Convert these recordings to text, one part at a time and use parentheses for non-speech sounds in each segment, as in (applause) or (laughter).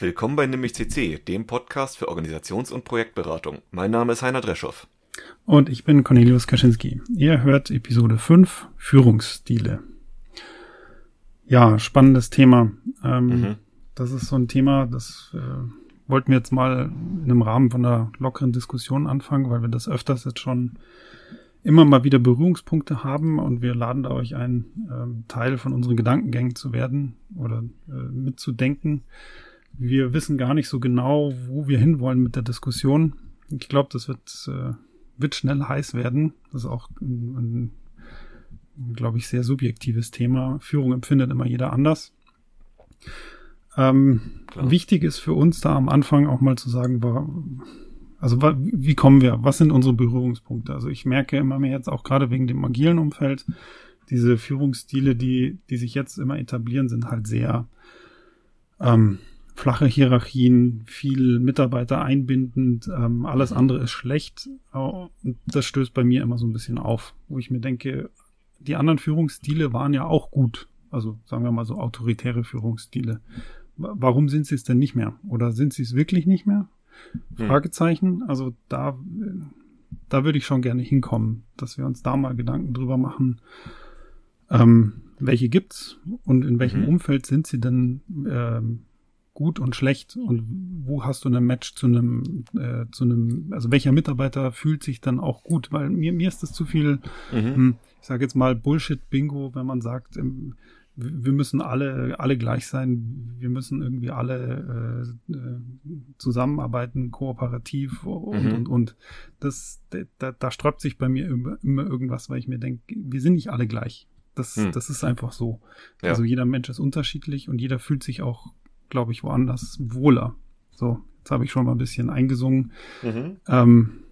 Willkommen bei Nimmich CC, dem Podcast für Organisations- und Projektberatung. Mein Name ist Heiner Dreschow. Und ich bin Cornelius Kaczynski. Ihr hört Episode 5, Führungsstile. Ja, spannendes Thema. Ähm, mhm. Das ist so ein Thema, das äh, wollten wir jetzt mal in einem Rahmen von einer lockeren Diskussion anfangen, weil wir das öfters jetzt schon immer mal wieder Berührungspunkte haben und wir laden da euch ein, ähm, Teil von unseren Gedankengängen zu werden oder äh, mitzudenken. Wir wissen gar nicht so genau, wo wir hinwollen mit der Diskussion. Ich glaube, das wird, äh, wird schnell heiß werden. Das ist auch ein, ein glaube ich, sehr subjektives Thema. Führung empfindet immer jeder anders. Ähm, wichtig ist für uns da am Anfang auch mal zu sagen, also wie kommen wir? Was sind unsere Berührungspunkte? Also ich merke immer mehr jetzt auch gerade wegen dem agilen Umfeld, diese Führungsstile, die, die sich jetzt immer etablieren, sind halt sehr ähm, flache Hierarchien, viel Mitarbeiter einbindend, ähm, alles andere ist schlecht. Und das stößt bei mir immer so ein bisschen auf, wo ich mir denke, die anderen Führungsstile waren ja auch gut. Also sagen wir mal so autoritäre Führungsstile. Warum sind sie es denn nicht mehr? Oder sind sie es wirklich nicht mehr? Hm. Fragezeichen. Also da, da würde ich schon gerne hinkommen, dass wir uns da mal Gedanken drüber machen. Ähm, welche gibt's und in welchem mhm. Umfeld sind sie denn ähm, gut und schlecht und wo hast du ein Match zu einem äh, zu einem also welcher Mitarbeiter fühlt sich dann auch gut weil mir mir ist das zu viel mhm. Hm, ich sage jetzt mal Bullshit Bingo wenn man sagt ähm, wir müssen alle, alle gleich sein, wir müssen irgendwie alle äh, äh zusammenarbeiten, kooperativ und, mhm. und, und. Das, da, da sträubt sich bei mir immer, immer irgendwas, weil ich mir denke, wir sind nicht alle gleich. Das, mhm. das ist einfach so. Ja. Also jeder Mensch ist unterschiedlich und jeder fühlt sich auch, glaube ich, woanders wohler. So, jetzt habe ich schon mal ein bisschen eingesungen. Mhm. Ähm,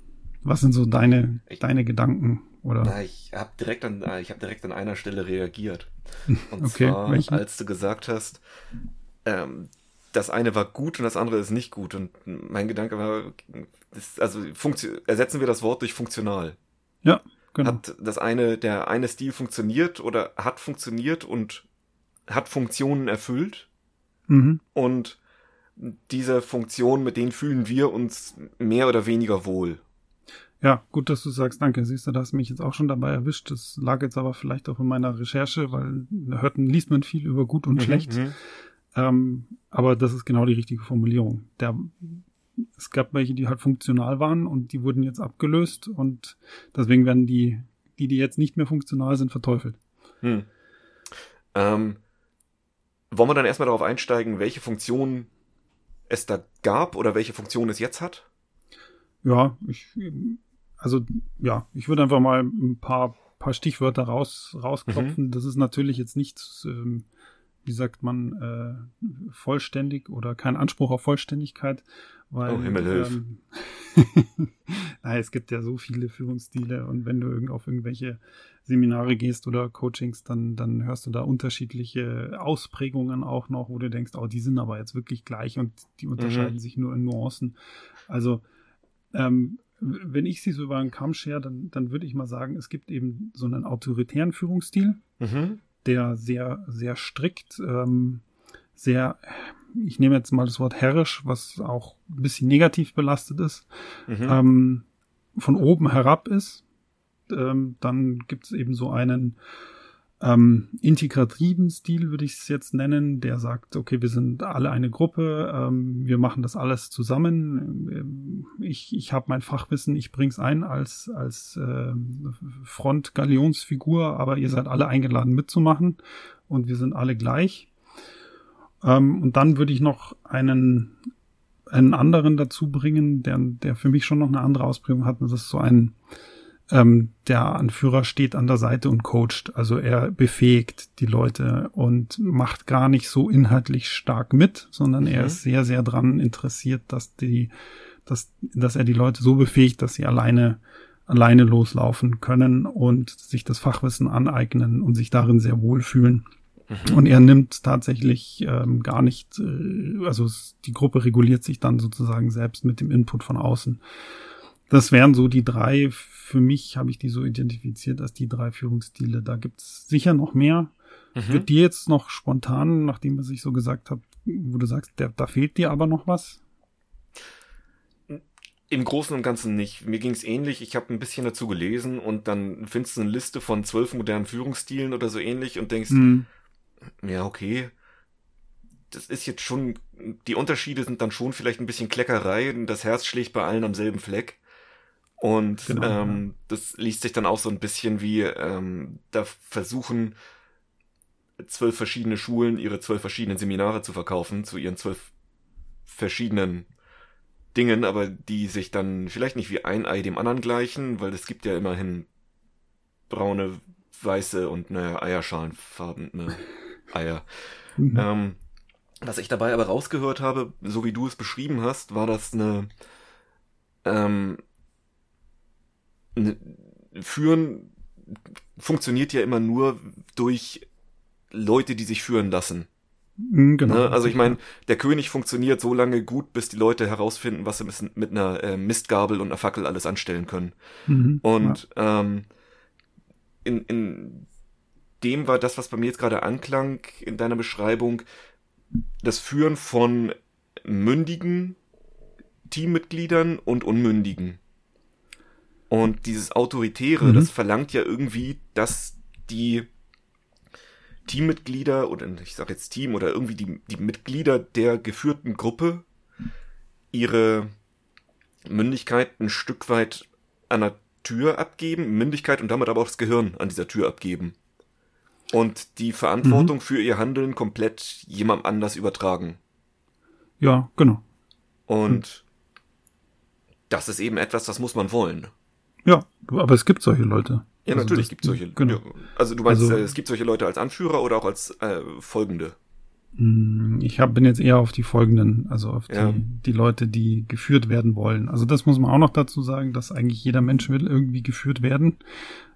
was sind so deine, ich, deine Gedanken? Oder? Na, ich habe direkt an, äh, ich habe direkt an einer Stelle reagiert. (laughs) Und okay, zwar, welchen? als du gesagt hast, ähm, das eine war gut und das andere ist nicht gut. Und mein Gedanke war, das, also ersetzen wir das Wort durch funktional. Ja, genau. Hat das eine, der eine Stil funktioniert oder hat funktioniert und hat Funktionen erfüllt. Mhm. Und diese Funktionen, mit denen fühlen wir uns mehr oder weniger wohl. Ja, gut, dass du sagst, danke. Siehst du, da hast mich jetzt auch schon dabei erwischt. Das lag jetzt aber vielleicht auch in meiner Recherche, weil da hört, liest man viel über gut und mhm, schlecht. Mhm. Ähm, aber das ist genau die richtige Formulierung. Der, es gab welche, die halt funktional waren und die wurden jetzt abgelöst und deswegen werden die, die, die jetzt nicht mehr funktional sind, verteufelt. Hm. Ähm, wollen wir dann erstmal darauf einsteigen, welche Funktion es da gab oder welche Funktion es jetzt hat? Ja, ich also ja, ich würde einfach mal ein paar, paar Stichwörter raus, rausklopfen. Mhm. Das ist natürlich jetzt nicht, ähm, wie sagt man, äh, vollständig oder kein Anspruch auf Vollständigkeit, weil oh, Himmel hilf. Ähm, (laughs) Nein, es gibt ja so viele Führungsstile und wenn du auf irgendwelche Seminare gehst oder Coachings, dann, dann hörst du da unterschiedliche Ausprägungen auch noch, wo du denkst, oh, die sind aber jetzt wirklich gleich und die unterscheiden mhm. sich nur in Nuancen. Also ähm, wenn ich sie so über einen Kamm schere, dann, dann würde ich mal sagen, es gibt eben so einen autoritären Führungsstil, mhm. der sehr, sehr strikt, ähm, sehr, ich nehme jetzt mal das Wort herrisch, was auch ein bisschen negativ belastet ist, mhm. ähm, von oben herab ist. Ähm, dann gibt es eben so einen ähm, integrativen Stil, würde ich es jetzt nennen, der sagt, okay, wir sind alle eine Gruppe, ähm, wir machen das alles zusammen. Ähm, ich, ich habe mein Fachwissen, ich bring's ein als, als äh, Front-Galionsfigur, aber ihr seid alle eingeladen mitzumachen und wir sind alle gleich. Ähm, und dann würde ich noch einen, einen anderen dazu bringen, der, der für mich schon noch eine andere Ausprägung hat. Das ist so ein ähm, der Anführer steht an der Seite und coacht. Also er befähigt die Leute und macht gar nicht so inhaltlich stark mit, sondern mhm. er ist sehr, sehr dran interessiert, dass die, dass, dass er die Leute so befähigt, dass sie alleine, alleine loslaufen können und sich das Fachwissen aneignen und sich darin sehr wohlfühlen. Mhm. Und er nimmt tatsächlich ähm, gar nicht, äh, also die Gruppe reguliert sich dann sozusagen selbst mit dem Input von außen. Das wären so die drei, für mich habe ich die so identifiziert als die drei Führungsstile. Da gibt's sicher noch mehr. Mhm. Wird dir jetzt noch spontan, nachdem was ich so gesagt habe, wo du sagst, der, da fehlt dir aber noch was? Im Großen und Ganzen nicht. Mir ging es ähnlich. Ich habe ein bisschen dazu gelesen und dann findest du eine Liste von zwölf modernen Führungsstilen oder so ähnlich und denkst, hm. ja, okay, das ist jetzt schon, die Unterschiede sind dann schon vielleicht ein bisschen Kleckerei. Das Herz schlägt bei allen am selben Fleck. Und genau, ähm, ja. das liest sich dann auch so ein bisschen wie, ähm, da versuchen zwölf verschiedene Schulen ihre zwölf verschiedenen Seminare zu verkaufen zu ihren zwölf verschiedenen Dingen, aber die sich dann vielleicht nicht wie ein Ei dem anderen gleichen, weil es gibt ja immerhin braune, weiße und naja, eierschalenfarbene Eier. (laughs) Mhm. Ähm, was ich dabei aber rausgehört habe, so wie du es beschrieben hast, war das eine, ähm, Führen funktioniert ja immer nur durch Leute, die sich führen lassen. Mhm, genau. Ne? Also ich meine, der König funktioniert so lange gut, bis die Leute herausfinden, was sie mit einer äh, Mistgabel und einer Fackel alles anstellen können. Mhm, und ja. ähm, in, in dem war das, was bei mir jetzt gerade anklang in deiner Beschreibung, das Führen von mündigen Teammitgliedern und unmündigen. Und dieses Autoritäre, mhm. das verlangt ja irgendwie, dass die Teammitglieder oder ich sage jetzt Team oder irgendwie die, die Mitglieder der geführten Gruppe ihre Mündigkeit ein Stück weit an der Tür abgeben, Mündigkeit und damit aber auch das Gehirn an dieser Tür abgeben. Und die Verantwortung mhm. für ihr Handeln komplett jemandem anders übertragen. Ja, genau. Und mhm. das ist eben etwas, das muss man wollen. Ja, aber es gibt solche Leute. Ja, also natürlich gibt es solche. Genau. Also du meinst, also, äh, es gibt solche Leute als Anführer oder auch als äh, Folgende? Hm, ich hab, bin jetzt eher auf die folgenden, also auf ja. die, die Leute, die geführt werden wollen. Also das muss man auch noch dazu sagen, dass eigentlich jeder Mensch will irgendwie geführt werden,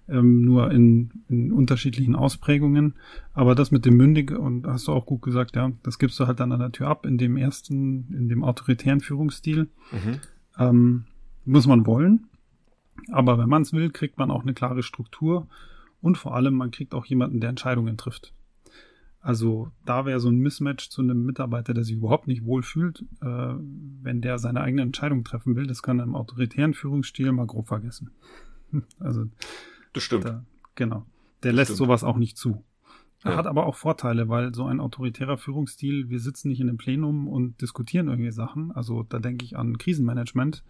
ähm, nur in, in unterschiedlichen Ausprägungen. Aber das mit dem Mündig, und hast du auch gut gesagt, ja, das gibst du halt dann an der Tür ab in dem ersten, in dem autoritären Führungsstil. Mhm. Ähm, muss man wollen. Aber wenn man es will, kriegt man auch eine klare Struktur und vor allem, man kriegt auch jemanden, der Entscheidungen trifft. Also da wäre so ein Mismatch zu einem Mitarbeiter, der sich überhaupt nicht wohlfühlt, äh, wenn der seine eigene Entscheidung treffen will. Das kann er im autoritären Führungsstil mal grob vergessen. (laughs) also das stimmt. Da, genau. Der das lässt stimmt. sowas auch nicht zu. Er ja. hat aber auch Vorteile, weil so ein autoritärer Führungsstil, wir sitzen nicht in einem Plenum und diskutieren irgendwelche Sachen. Also da denke ich an Krisenmanagement.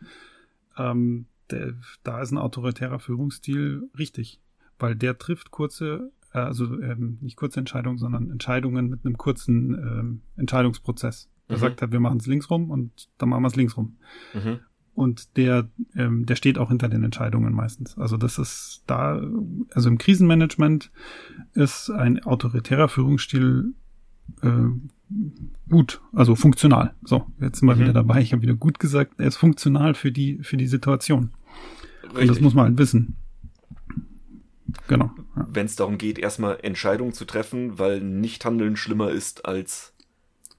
Ähm, der, da ist ein autoritärer Führungsstil richtig, weil der trifft kurze, äh, also ähm, nicht kurze Entscheidungen, sondern Entscheidungen mit einem kurzen ähm, Entscheidungsprozess. Er mhm. sagt halt, wir machen es links rum und dann machen wir es links rum. Mhm. Und der, ähm, der steht auch hinter den Entscheidungen meistens. Also das ist da, also im Krisenmanagement ist ein autoritärer Führungsstil äh, gut, also funktional. So, jetzt sind wir mhm. wieder dabei. Ich habe wieder gut gesagt, er ist funktional für die, für die Situation. Richtig. Und das muss man halt wissen. Genau. Ja. Wenn es darum geht, erstmal Entscheidungen zu treffen, weil Nichthandeln schlimmer ist als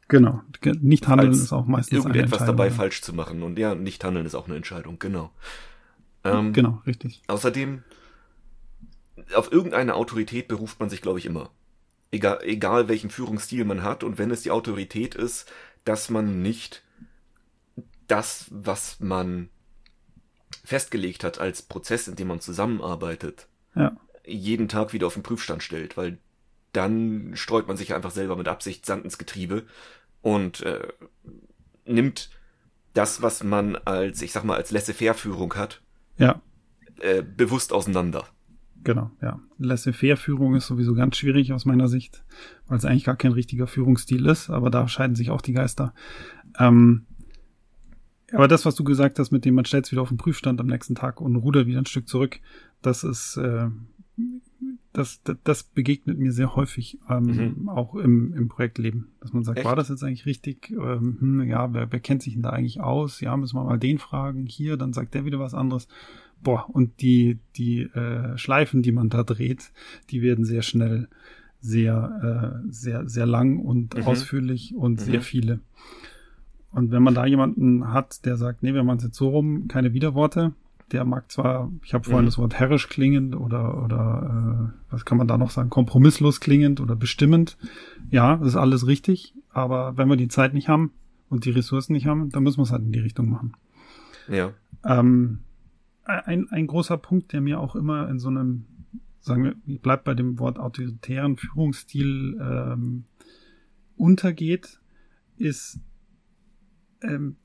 Genau. Nichthandeln ist auch meistens irgendetwas dabei ja. falsch zu machen. Und ja, Nichthandeln ist auch eine Entscheidung, genau. Ähm, genau, richtig. Außerdem, auf irgendeine Autorität beruft man sich, glaube ich, immer egal, egal welchen Führungsstil man hat und wenn es die Autorität ist, dass man nicht das, was man festgelegt hat als Prozess, in dem man zusammenarbeitet, ja. jeden Tag wieder auf den Prüfstand stellt, weil dann streut man sich einfach selber mit Absicht Sand ins Getriebe und äh, nimmt das, was man als, ich sag mal, als Laissez-faire-Führung hat, ja. äh, bewusst auseinander. Genau, ja. Laissez-faire-Führung ist sowieso ganz schwierig aus meiner Sicht, weil es eigentlich gar kein richtiger Führungsstil ist, aber da scheiden sich auch die Geister. Ähm, aber das, was du gesagt hast, mit dem man stellt es wieder auf den Prüfstand am nächsten Tag und rudert wieder ein Stück zurück, das ist, äh, das, das, das begegnet mir sehr häufig, ähm, mhm. auch im, im Projektleben, dass man sagt, Echt? war das jetzt eigentlich richtig? Ähm, hm, ja, wer, wer kennt sich denn da eigentlich aus? Ja, müssen wir mal den fragen. Hier, dann sagt der wieder was anderes boah, und die, die äh, Schleifen, die man da dreht, die werden sehr schnell sehr, äh, sehr, sehr lang und mhm. ausführlich und mhm. sehr viele. Und wenn man da jemanden hat, der sagt, nee, wir machen es jetzt so rum, keine Widerworte, der mag zwar, ich habe vorhin mhm. das Wort herrisch klingend oder, oder äh, was kann man da noch sagen, kompromisslos klingend oder bestimmend. Ja, das ist alles richtig, aber wenn wir die Zeit nicht haben und die Ressourcen nicht haben, dann müssen wir es halt in die Richtung machen. Ja. Ähm, ein, ein großer Punkt, der mir auch immer in so einem, sagen wir, ich bleib bei dem Wort autoritären Führungsstil ähm, untergeht, ist ähm,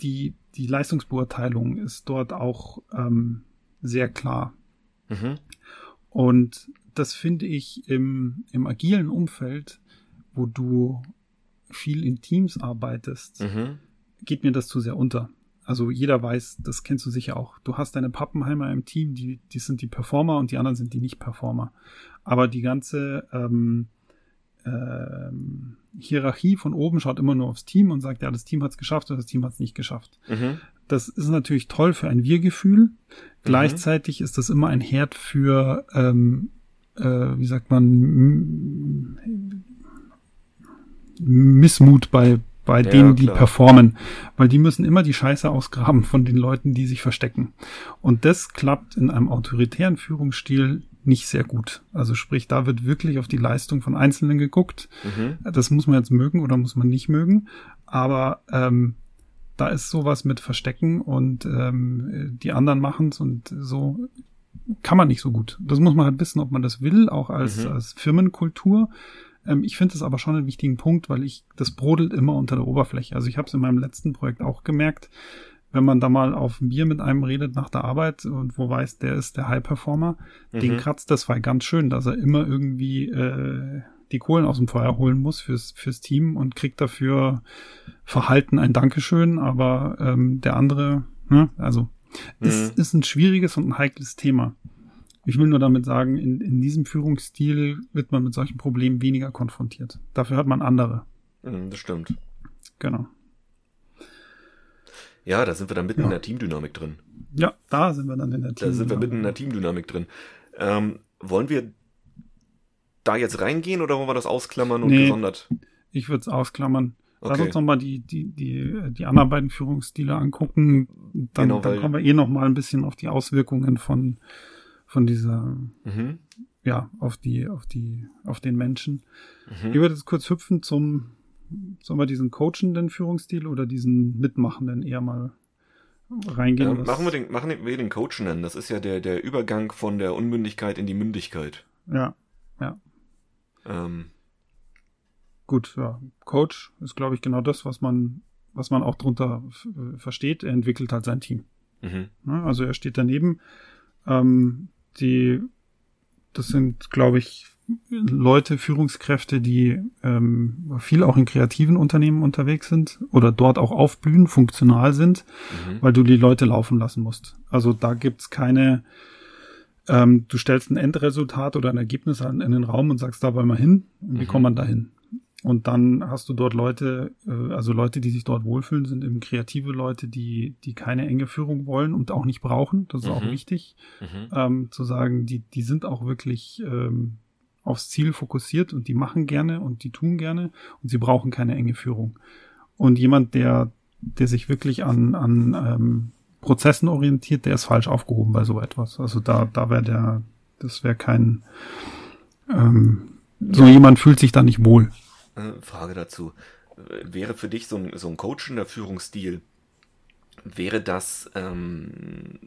die, die Leistungsbeurteilung ist dort auch ähm, sehr klar. Mhm. Und das finde ich im, im agilen Umfeld, wo du viel in Teams arbeitest, mhm. geht mir das zu sehr unter. Also jeder weiß, das kennst du sicher auch. Du hast deine Pappenheimer im Team, die, die sind die Performer und die anderen sind die Nicht-Performer. Aber die ganze ähm, ähm, Hierarchie von oben schaut immer nur aufs Team und sagt, ja, das Team hat es geschafft oder das Team hat es nicht geschafft. Mhm. Das ist natürlich toll für ein Wir-Gefühl. Mhm. Gleichzeitig ist das immer ein Herd für, ähm, äh, wie sagt man, Missmut bei, bei ja, denen, die klar. performen, weil die müssen immer die Scheiße ausgraben von den Leuten, die sich verstecken. Und das klappt in einem autoritären Führungsstil nicht sehr gut. Also sprich, da wird wirklich auf die Leistung von Einzelnen geguckt. Mhm. Das muss man jetzt mögen oder muss man nicht mögen. Aber ähm, da ist sowas mit Verstecken und ähm, die anderen machen's und so kann man nicht so gut. Das muss man halt wissen, ob man das will, auch als, mhm. als Firmenkultur. Ähm, ich finde es aber schon einen wichtigen Punkt, weil ich, das brodelt immer unter der Oberfläche. Also ich habe es in meinem letzten Projekt auch gemerkt, wenn man da mal auf ein Bier mit einem redet nach der Arbeit und wo weiß, der ist der High-Performer, mhm. den kratzt das war ganz schön, dass er immer irgendwie äh, die Kohlen aus dem Feuer holen muss fürs, fürs Team und kriegt dafür Verhalten ein Dankeschön, aber ähm, der andere, ne, also mhm. ist, ist ein schwieriges und ein heikles Thema. Ich will nur damit sagen, in, in diesem Führungsstil wird man mit solchen Problemen weniger konfrontiert. Dafür hat man andere. Mhm, das stimmt. Genau. Ja, da sind wir dann mitten ja. in der Teamdynamik drin. Ja, da sind wir dann in der Teamdynamik. Da sind wir mitten in der Teamdynamik drin. Ähm, wollen wir da jetzt reingehen oder wollen wir das ausklammern und nee, gesondert? Ich würde es ausklammern. Okay. Lass uns nochmal die, die, die, die anderen beiden Führungsstile angucken. Dann, genau, dann kommen wir eh nochmal ein bisschen auf die Auswirkungen von, von dieser, mhm. ja, auf die, auf die, auf den Menschen. Mhm. Ich würde jetzt kurz hüpfen zum sollen wir diesen coachenden Führungsstil oder diesen mitmachenden eher mal reingehen? Ja, machen wir den, machen wir den coachenden. Das ist ja der, der Übergang von der Unmündigkeit in die Mündigkeit. Ja, ja. Ähm. Gut, ja. Coach ist, glaube ich, genau das, was man, was man auch drunter versteht. Er entwickelt halt sein Team. Mhm. Ja, also er steht daneben. Ähm, die, das sind, glaube ich, Leute, Führungskräfte, die ähm, viel auch in kreativen Unternehmen unterwegs sind oder dort auch aufblühen, funktional sind, mhm. weil du die Leute laufen lassen musst. Also da gibt's keine, ähm, du stellst ein Endresultat oder ein Ergebnis in den Raum und sagst, da wollen wir hin. Und wie mhm. kommt man da hin? Und dann hast du dort Leute, äh, also Leute, die sich dort wohlfühlen, sind eben kreative Leute, die, die keine enge Führung wollen und auch nicht brauchen. Das ist mhm. auch wichtig, mhm. ähm, zu sagen, die, die sind auch wirklich ähm, aufs Ziel fokussiert und die machen gerne und die tun gerne und sie brauchen keine enge Führung. Und jemand, der, der sich wirklich an, an ähm, Prozessen orientiert, der ist falsch aufgehoben bei so etwas. Also da, da wäre der, das wäre kein, ähm, so jemand fühlt sich da nicht wohl. Äh, Frage dazu. Wäre für dich so ein, so ein coachender Führungsstil, wäre das ähm,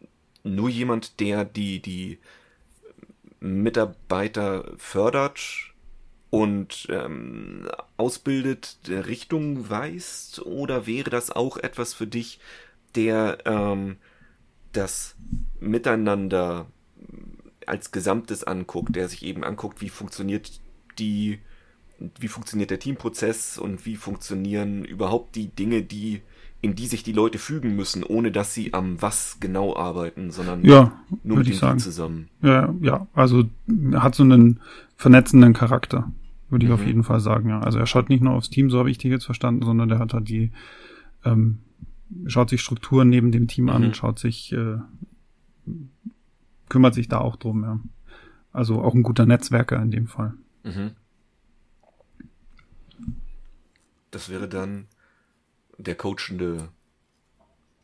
nur jemand, der die, die Mitarbeiter fördert und ähm, ausbildet, Richtung weist? Oder wäre das auch etwas für dich, der ähm, das Miteinander als Gesamtes anguckt, der sich eben anguckt, wie funktioniert die, wie funktioniert der Teamprozess und wie funktionieren überhaupt die Dinge, die in die sich die Leute fügen müssen, ohne dass sie am was genau arbeiten, sondern ja, nur mit dem sagen. zusammen. Ja, ja, also hat so einen vernetzenden Charakter, würde ich mhm. auf jeden Fall sagen. Ja. Also er schaut nicht nur aufs Team, so habe ich dich jetzt verstanden, sondern der hat halt die, ähm, schaut sich Strukturen neben dem Team mhm. an, schaut sich, äh, kümmert sich da auch drum, ja. Also auch ein guter Netzwerker in dem Fall. Mhm. Das wäre dann der coachende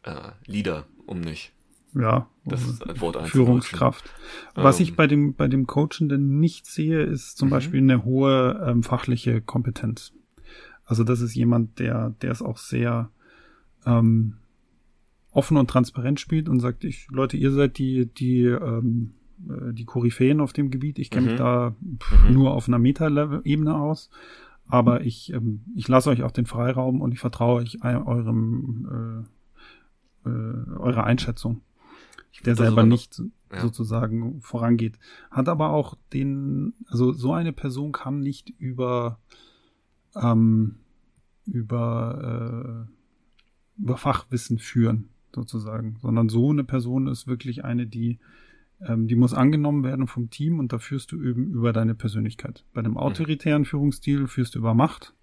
äh, Leader um mich. Ja, das ist ein Wort Führungskraft. Was ähm, ich bei dem, bei dem Coachenden nicht sehe, ist zum mhm. Beispiel eine hohe ähm, fachliche Kompetenz. Also das ist jemand, der, der ist auch sehr ähm, offen und transparent spielt und sagt, ich, Leute, ihr seid die, die, ähm, äh, die Koryphäen auf dem Gebiet. Ich kenne mhm. mich da mhm. nur auf einer Meta-Ebene aus. Aber ich, ähm, ich lasse euch auch den Freiraum und ich vertraue euch eurem, äh, äh, eurer Einschätzung der selber nicht ja. sozusagen vorangeht. Hat aber auch den, also so eine Person kann nicht über, ähm, über, äh, über Fachwissen führen, sozusagen, sondern so eine Person ist wirklich eine, die, die muss angenommen werden vom Team und da führst du eben über deine Persönlichkeit. Bei dem mhm. autoritären Führungsstil führst du über Macht.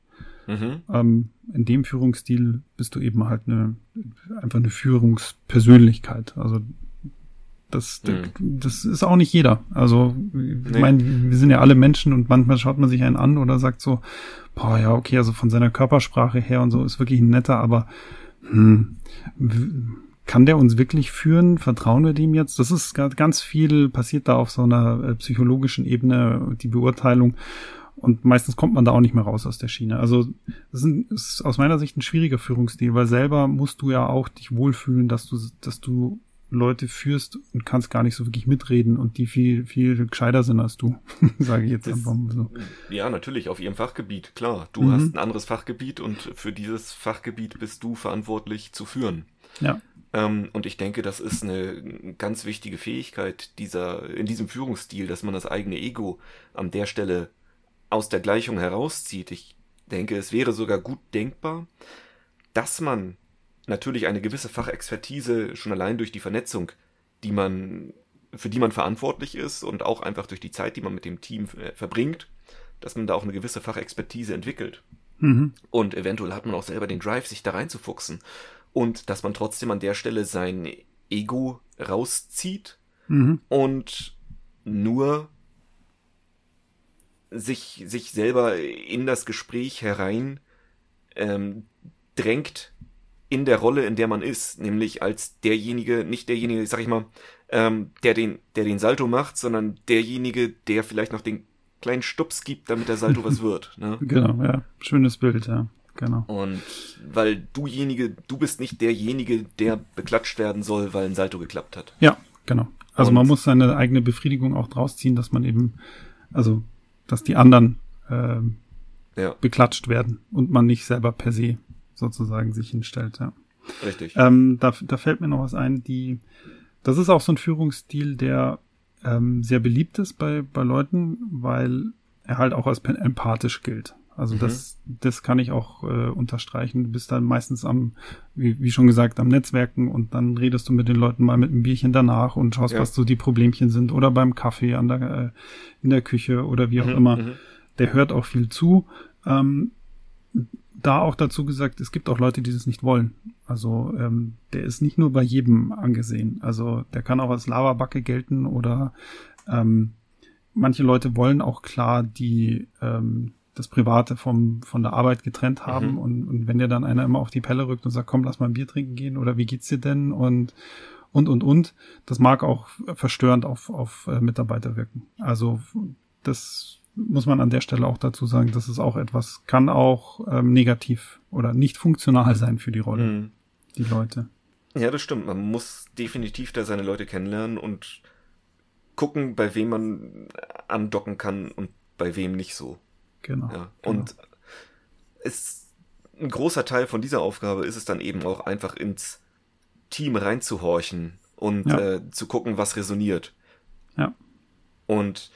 Mhm. Ähm, in dem Führungsstil bist du eben halt eine, einfach eine Führungspersönlichkeit. Also das, mhm. das ist auch nicht jeder. Also, ich nee. meine, wir sind ja alle Menschen und manchmal schaut man sich einen an oder sagt so, boah, ja, okay, also von seiner Körpersprache her und so ist wirklich ein netter, aber hm, kann der uns wirklich führen? Vertrauen wir dem jetzt? Das ist ganz viel passiert da auf so einer äh, psychologischen Ebene, die Beurteilung. Und meistens kommt man da auch nicht mehr raus aus der Schiene. Also das ist aus meiner Sicht ein schwieriger Führungsstil, weil selber musst du ja auch dich wohlfühlen, dass du, dass du Leute führst und kannst gar nicht so wirklich mitreden und die viel, viel gescheiter sind als du, (laughs) sage ich jetzt das, einfach mal so. Ja, natürlich, auf ihrem Fachgebiet, klar. Du mhm. hast ein anderes Fachgebiet und für dieses Fachgebiet bist du verantwortlich zu führen. Ja. Ähm, und ich denke, das ist eine ganz wichtige Fähigkeit dieser, in diesem Führungsstil, dass man das eigene Ego an der Stelle aus der Gleichung herauszieht. Ich denke, es wäre sogar gut denkbar, dass man natürlich eine gewisse Fachexpertise schon allein durch die Vernetzung, die man, für die man verantwortlich ist und auch einfach durch die Zeit, die man mit dem Team äh, verbringt, dass man da auch eine gewisse Fachexpertise entwickelt. Mhm. Und eventuell hat man auch selber den Drive, sich da reinzufuchsen. Und dass man trotzdem an der Stelle sein Ego rauszieht mhm. und nur sich, sich selber in das Gespräch herein ähm, drängt, in der Rolle, in der man ist, nämlich als derjenige, nicht derjenige, sag ich mal, ähm, der den, der den Salto macht, sondern derjenige, der vielleicht noch den kleinen Stups gibt, damit der Salto was (laughs) wird. Ne? Genau, ja, schönes Bild, ja, genau. Und weil dujenige, du bist nicht derjenige, der beklatscht werden soll, weil ein Salto geklappt hat. Ja, genau. Also Und man muss seine eigene Befriedigung auch draus ziehen, dass man eben, also, dass die anderen ähm, ja. beklatscht werden und man nicht selber per se sozusagen sich hinstellt, ja. Richtig. Ähm, da, da fällt mir noch was ein, die, das ist auch so ein Führungsstil, der ähm, sehr beliebt ist bei, bei Leuten, weil er halt auch als empathisch gilt. Also mhm. das, das kann ich auch äh, unterstreichen. Du bist dann meistens am, wie, wie schon gesagt, am Netzwerken und dann redest du mit den Leuten mal mit einem Bierchen danach und schaust, ja. was so die Problemchen sind oder beim Kaffee an der, äh, in der Küche oder wie auch mhm, immer. Mhm. Der hört auch viel zu. Ähm, da auch dazu gesagt, es gibt auch Leute, die das nicht wollen. Also ähm, der ist nicht nur bei jedem angesehen. Also der kann auch als Lavabacke gelten oder ähm, manche Leute wollen auch klar die ähm, das Private vom von der Arbeit getrennt haben mhm. und, und wenn dir dann einer immer auf die Pelle rückt und sagt, komm, lass mal ein Bier trinken gehen oder wie geht's dir denn und und und und, das mag auch verstörend auf auf äh, Mitarbeiter wirken. Also das muss man an der Stelle auch dazu sagen, dass es auch etwas kann auch ähm, negativ oder nicht funktional sein für die Rolle, mhm. die Leute. Ja, das stimmt. Man muss definitiv da seine Leute kennenlernen und gucken, bei wem man andocken kann und bei wem nicht so. Genau. Ja. Und genau. es ein großer Teil von dieser Aufgabe ist es dann eben auch einfach ins Team reinzuhorchen und ja. äh, zu gucken, was resoniert. Ja. Und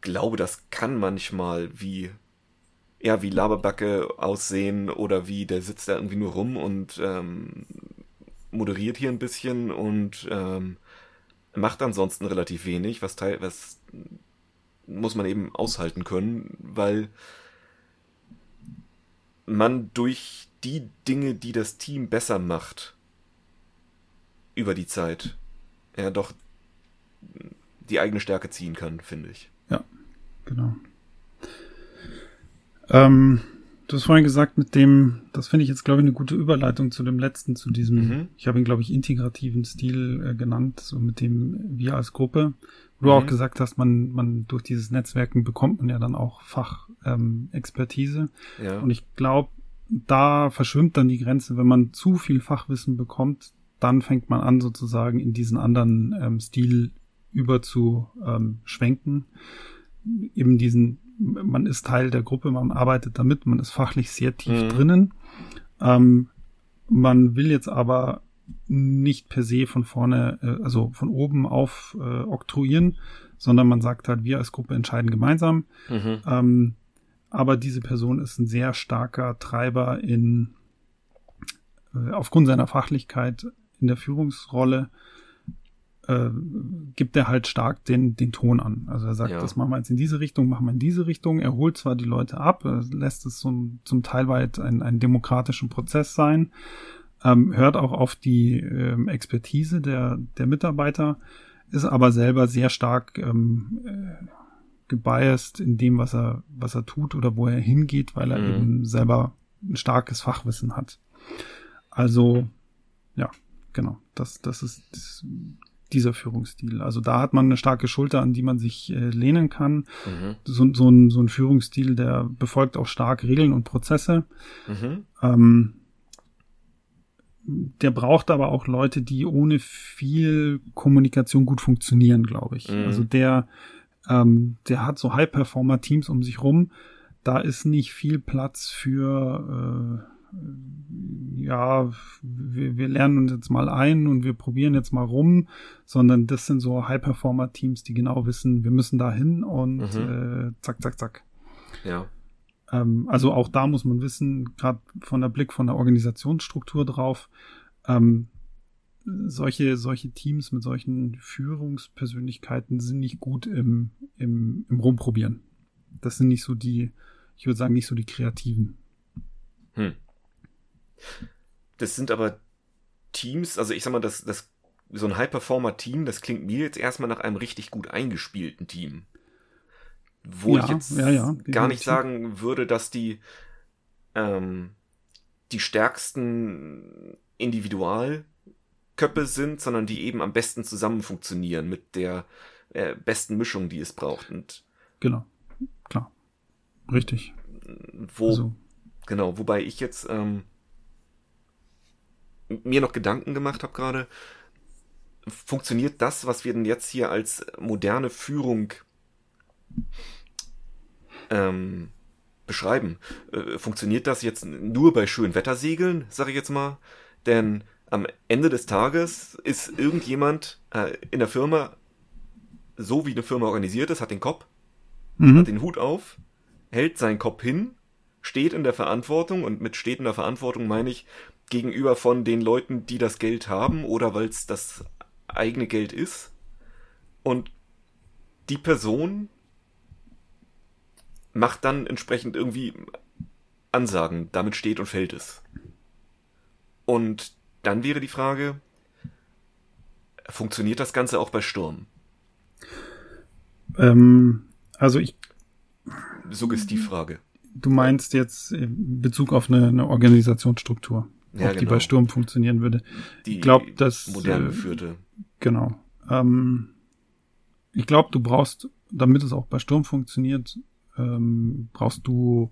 glaube, das kann manchmal wie ja, wie Laberbacke aussehen oder wie der sitzt da irgendwie nur rum und ähm, moderiert hier ein bisschen und ähm, macht ansonsten relativ wenig, was teil, was muss man eben aushalten können, weil man durch die Dinge, die das Team besser macht, über die Zeit, ja doch die eigene Stärke ziehen kann, finde ich. Ja, genau. Ähm, Du hast vorhin gesagt, mit dem, das finde ich jetzt, glaube ich, eine gute Überleitung zu dem letzten, zu diesem, mhm. ich habe ihn, glaube ich, integrativen Stil äh, genannt, so mit dem wir als Gruppe. Du auch mhm. gesagt hast, man, man durch dieses Netzwerken bekommt man ja dann auch Fachexpertise. Ähm, ja. Und ich glaube, da verschwimmt dann die Grenze, wenn man zu viel Fachwissen bekommt, dann fängt man an, sozusagen in diesen anderen ähm, Stil über zu ähm, schwenken. Eben diesen man ist Teil der Gruppe, man arbeitet damit, man ist fachlich sehr tief mhm. drinnen. Ähm, man will jetzt aber nicht per se von vorne, äh, also von oben auf äh, oktroyieren, sondern man sagt halt, wir als Gruppe entscheiden gemeinsam. Mhm. Ähm, aber diese Person ist ein sehr starker Treiber in, äh, aufgrund seiner Fachlichkeit in der Führungsrolle äh, gibt er halt stark den, den Ton an. Also er sagt, ja. das machen wir jetzt in diese Richtung, machen wir in diese Richtung. Er holt zwar die Leute ab, lässt es zum, zum Teil weit ein, ein demokratischen Prozess sein, ähm, hört auch auf die ähm, Expertise der, der Mitarbeiter, ist aber selber sehr stark ähm, äh, gebiased in dem, was er, was er tut oder wo er hingeht, weil er mhm. eben selber ein starkes Fachwissen hat. Also, ja, genau. Das, das ist das dieser Führungsstil. Also da hat man eine starke Schulter, an die man sich äh, lehnen kann. Mhm. So, so, ein, so ein Führungsstil, der befolgt auch stark Regeln und Prozesse. Mhm. Ähm, der braucht aber auch Leute, die ohne viel Kommunikation gut funktionieren, glaube ich. Mhm. Also der, ähm, der hat so High-Performer-Teams um sich rum. Da ist nicht viel Platz für äh, ja, wir, wir lernen uns jetzt mal ein und wir probieren jetzt mal rum, sondern das sind so High-Performer-Teams, die genau wissen, wir müssen da hin und mhm. äh, zack, zack, zack. Ja. Ähm, also auch da muss man wissen, gerade von der Blick von der Organisationsstruktur drauf, ähm, solche, solche Teams mit solchen Führungspersönlichkeiten sind nicht gut im, im, im Rumprobieren. Das sind nicht so die, ich würde sagen, nicht so die Kreativen. Hm. Das sind aber Teams, also ich sag mal, das, das, so ein High-Performer-Team, das klingt mir jetzt erstmal nach einem richtig gut eingespielten Team. Wo ja, ich jetzt ja, ja, gar nicht sagen würde, dass die ähm, die stärksten Individualköpfe sind, sondern die eben am besten zusammen funktionieren mit der äh, besten Mischung, die es braucht. Und genau, klar. Richtig. Wo, also. Genau, wobei ich jetzt ähm, mir noch Gedanken gemacht habe gerade, funktioniert das, was wir denn jetzt hier als moderne Führung ähm, beschreiben, äh, funktioniert das jetzt nur bei schönen Wettersegeln, sage ich jetzt mal? Denn am Ende des Tages ist irgendjemand äh, in der Firma, so wie eine Firma organisiert ist, hat den Kopf, mhm. hat den Hut auf, hält seinen Kopf hin, steht in der Verantwortung und mit steht in der Verantwortung meine ich, gegenüber von den Leuten, die das Geld haben oder weil es das eigene Geld ist. Und die Person macht dann entsprechend irgendwie Ansagen, damit steht und fällt es. Und dann wäre die Frage, funktioniert das Ganze auch bei Sturm? Ähm, also ich. Suggestivfrage. Du meinst jetzt in Bezug auf eine, eine Organisationsstruktur ja, ob genau. die bei Sturm funktionieren würde. Die ich glaube, dass modern äh, geführte. Genau. Ähm, ich glaube, du brauchst, damit es auch bei Sturm funktioniert, ähm, brauchst du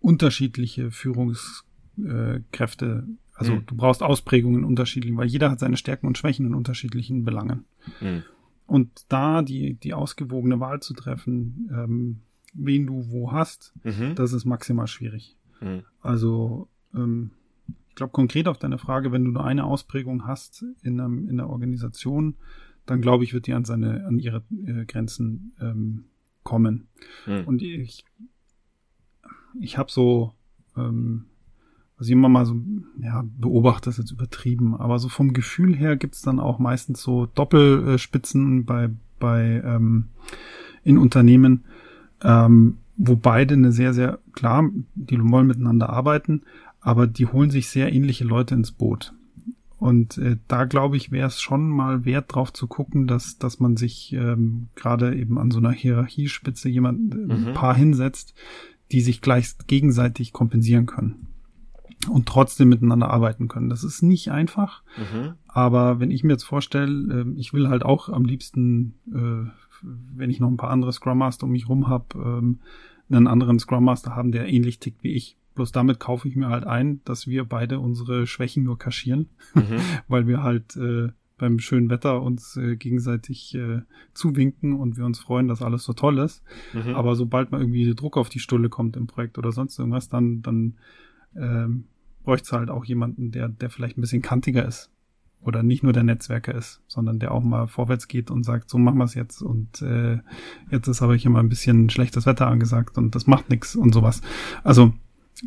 unterschiedliche Führungskräfte. Also mhm. du brauchst Ausprägungen unterschiedlichen, weil jeder hat seine Stärken und Schwächen in unterschiedlichen Belangen. Mhm. Und da die, die ausgewogene Wahl zu treffen, ähm, wen du wo hast, mhm. das ist maximal schwierig. Mhm. Also ähm, ich glaube konkret auf deine Frage, wenn du nur eine Ausprägung hast in, einem, in der Organisation, dann glaube ich, wird die an seine, an ihre äh, Grenzen ähm, kommen. Hm. Und ich, ich habe so, ähm, also immer mal so, ja, beobachte das jetzt übertrieben, aber so vom Gefühl her gibt's dann auch meistens so Doppelspitzen bei, bei ähm, in Unternehmen, ähm, wo beide eine sehr, sehr klar, die wollen miteinander arbeiten, aber die holen sich sehr ähnliche Leute ins Boot. Und äh, da glaube ich, wäre es schon mal wert drauf zu gucken, dass, dass man sich ähm, gerade eben an so einer Hierarchiespitze jemand, äh, mhm. ein paar hinsetzt, die sich gleich gegenseitig kompensieren können und trotzdem miteinander arbeiten können. Das ist nicht einfach, mhm. aber wenn ich mir jetzt vorstelle, äh, ich will halt auch am liebsten, äh, wenn ich noch ein paar andere Scrum Master um mich rum habe, ähm, einen anderen Scrum Master haben, der ähnlich tickt wie ich. Bloß damit kaufe ich mir halt ein, dass wir beide unsere Schwächen nur kaschieren, mhm. (laughs) weil wir halt äh, beim schönen Wetter uns äh, gegenseitig äh, zuwinken und wir uns freuen, dass alles so toll ist. Mhm. Aber sobald mal irgendwie Druck auf die Stulle kommt im Projekt oder sonst irgendwas, dann, dann ähm, bräuchte es halt auch jemanden, der, der vielleicht ein bisschen kantiger ist. Oder nicht nur der Netzwerker ist, sondern der auch mal vorwärts geht und sagt, so machen wir es jetzt und äh, jetzt ist aber hier mal ein bisschen schlechtes Wetter angesagt und das macht nichts und sowas. Also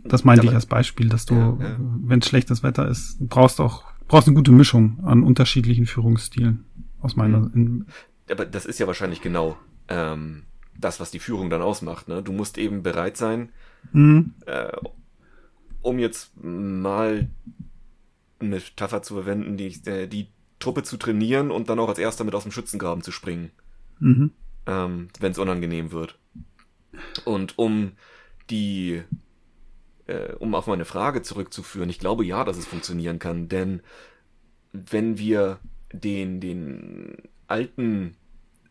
das meinte ja, ich als Beispiel, dass du, ja, ja. wenn schlechtes Wetter ist, brauchst auch brauchst eine gute Mischung an unterschiedlichen Führungsstilen aus meiner. Mhm. Aber das ist ja wahrscheinlich genau ähm, das, was die Führung dann ausmacht. Ne? Du musst eben bereit sein, mhm. äh, um jetzt mal eine Metapher zu verwenden, die, äh, die Truppe zu trainieren und dann auch als erster mit aus dem Schützengraben zu springen, mhm. ähm, wenn es unangenehm wird. Und um die, äh, um auf meine Frage zurückzuführen, ich glaube ja, dass es funktionieren kann, denn wenn wir den, den alten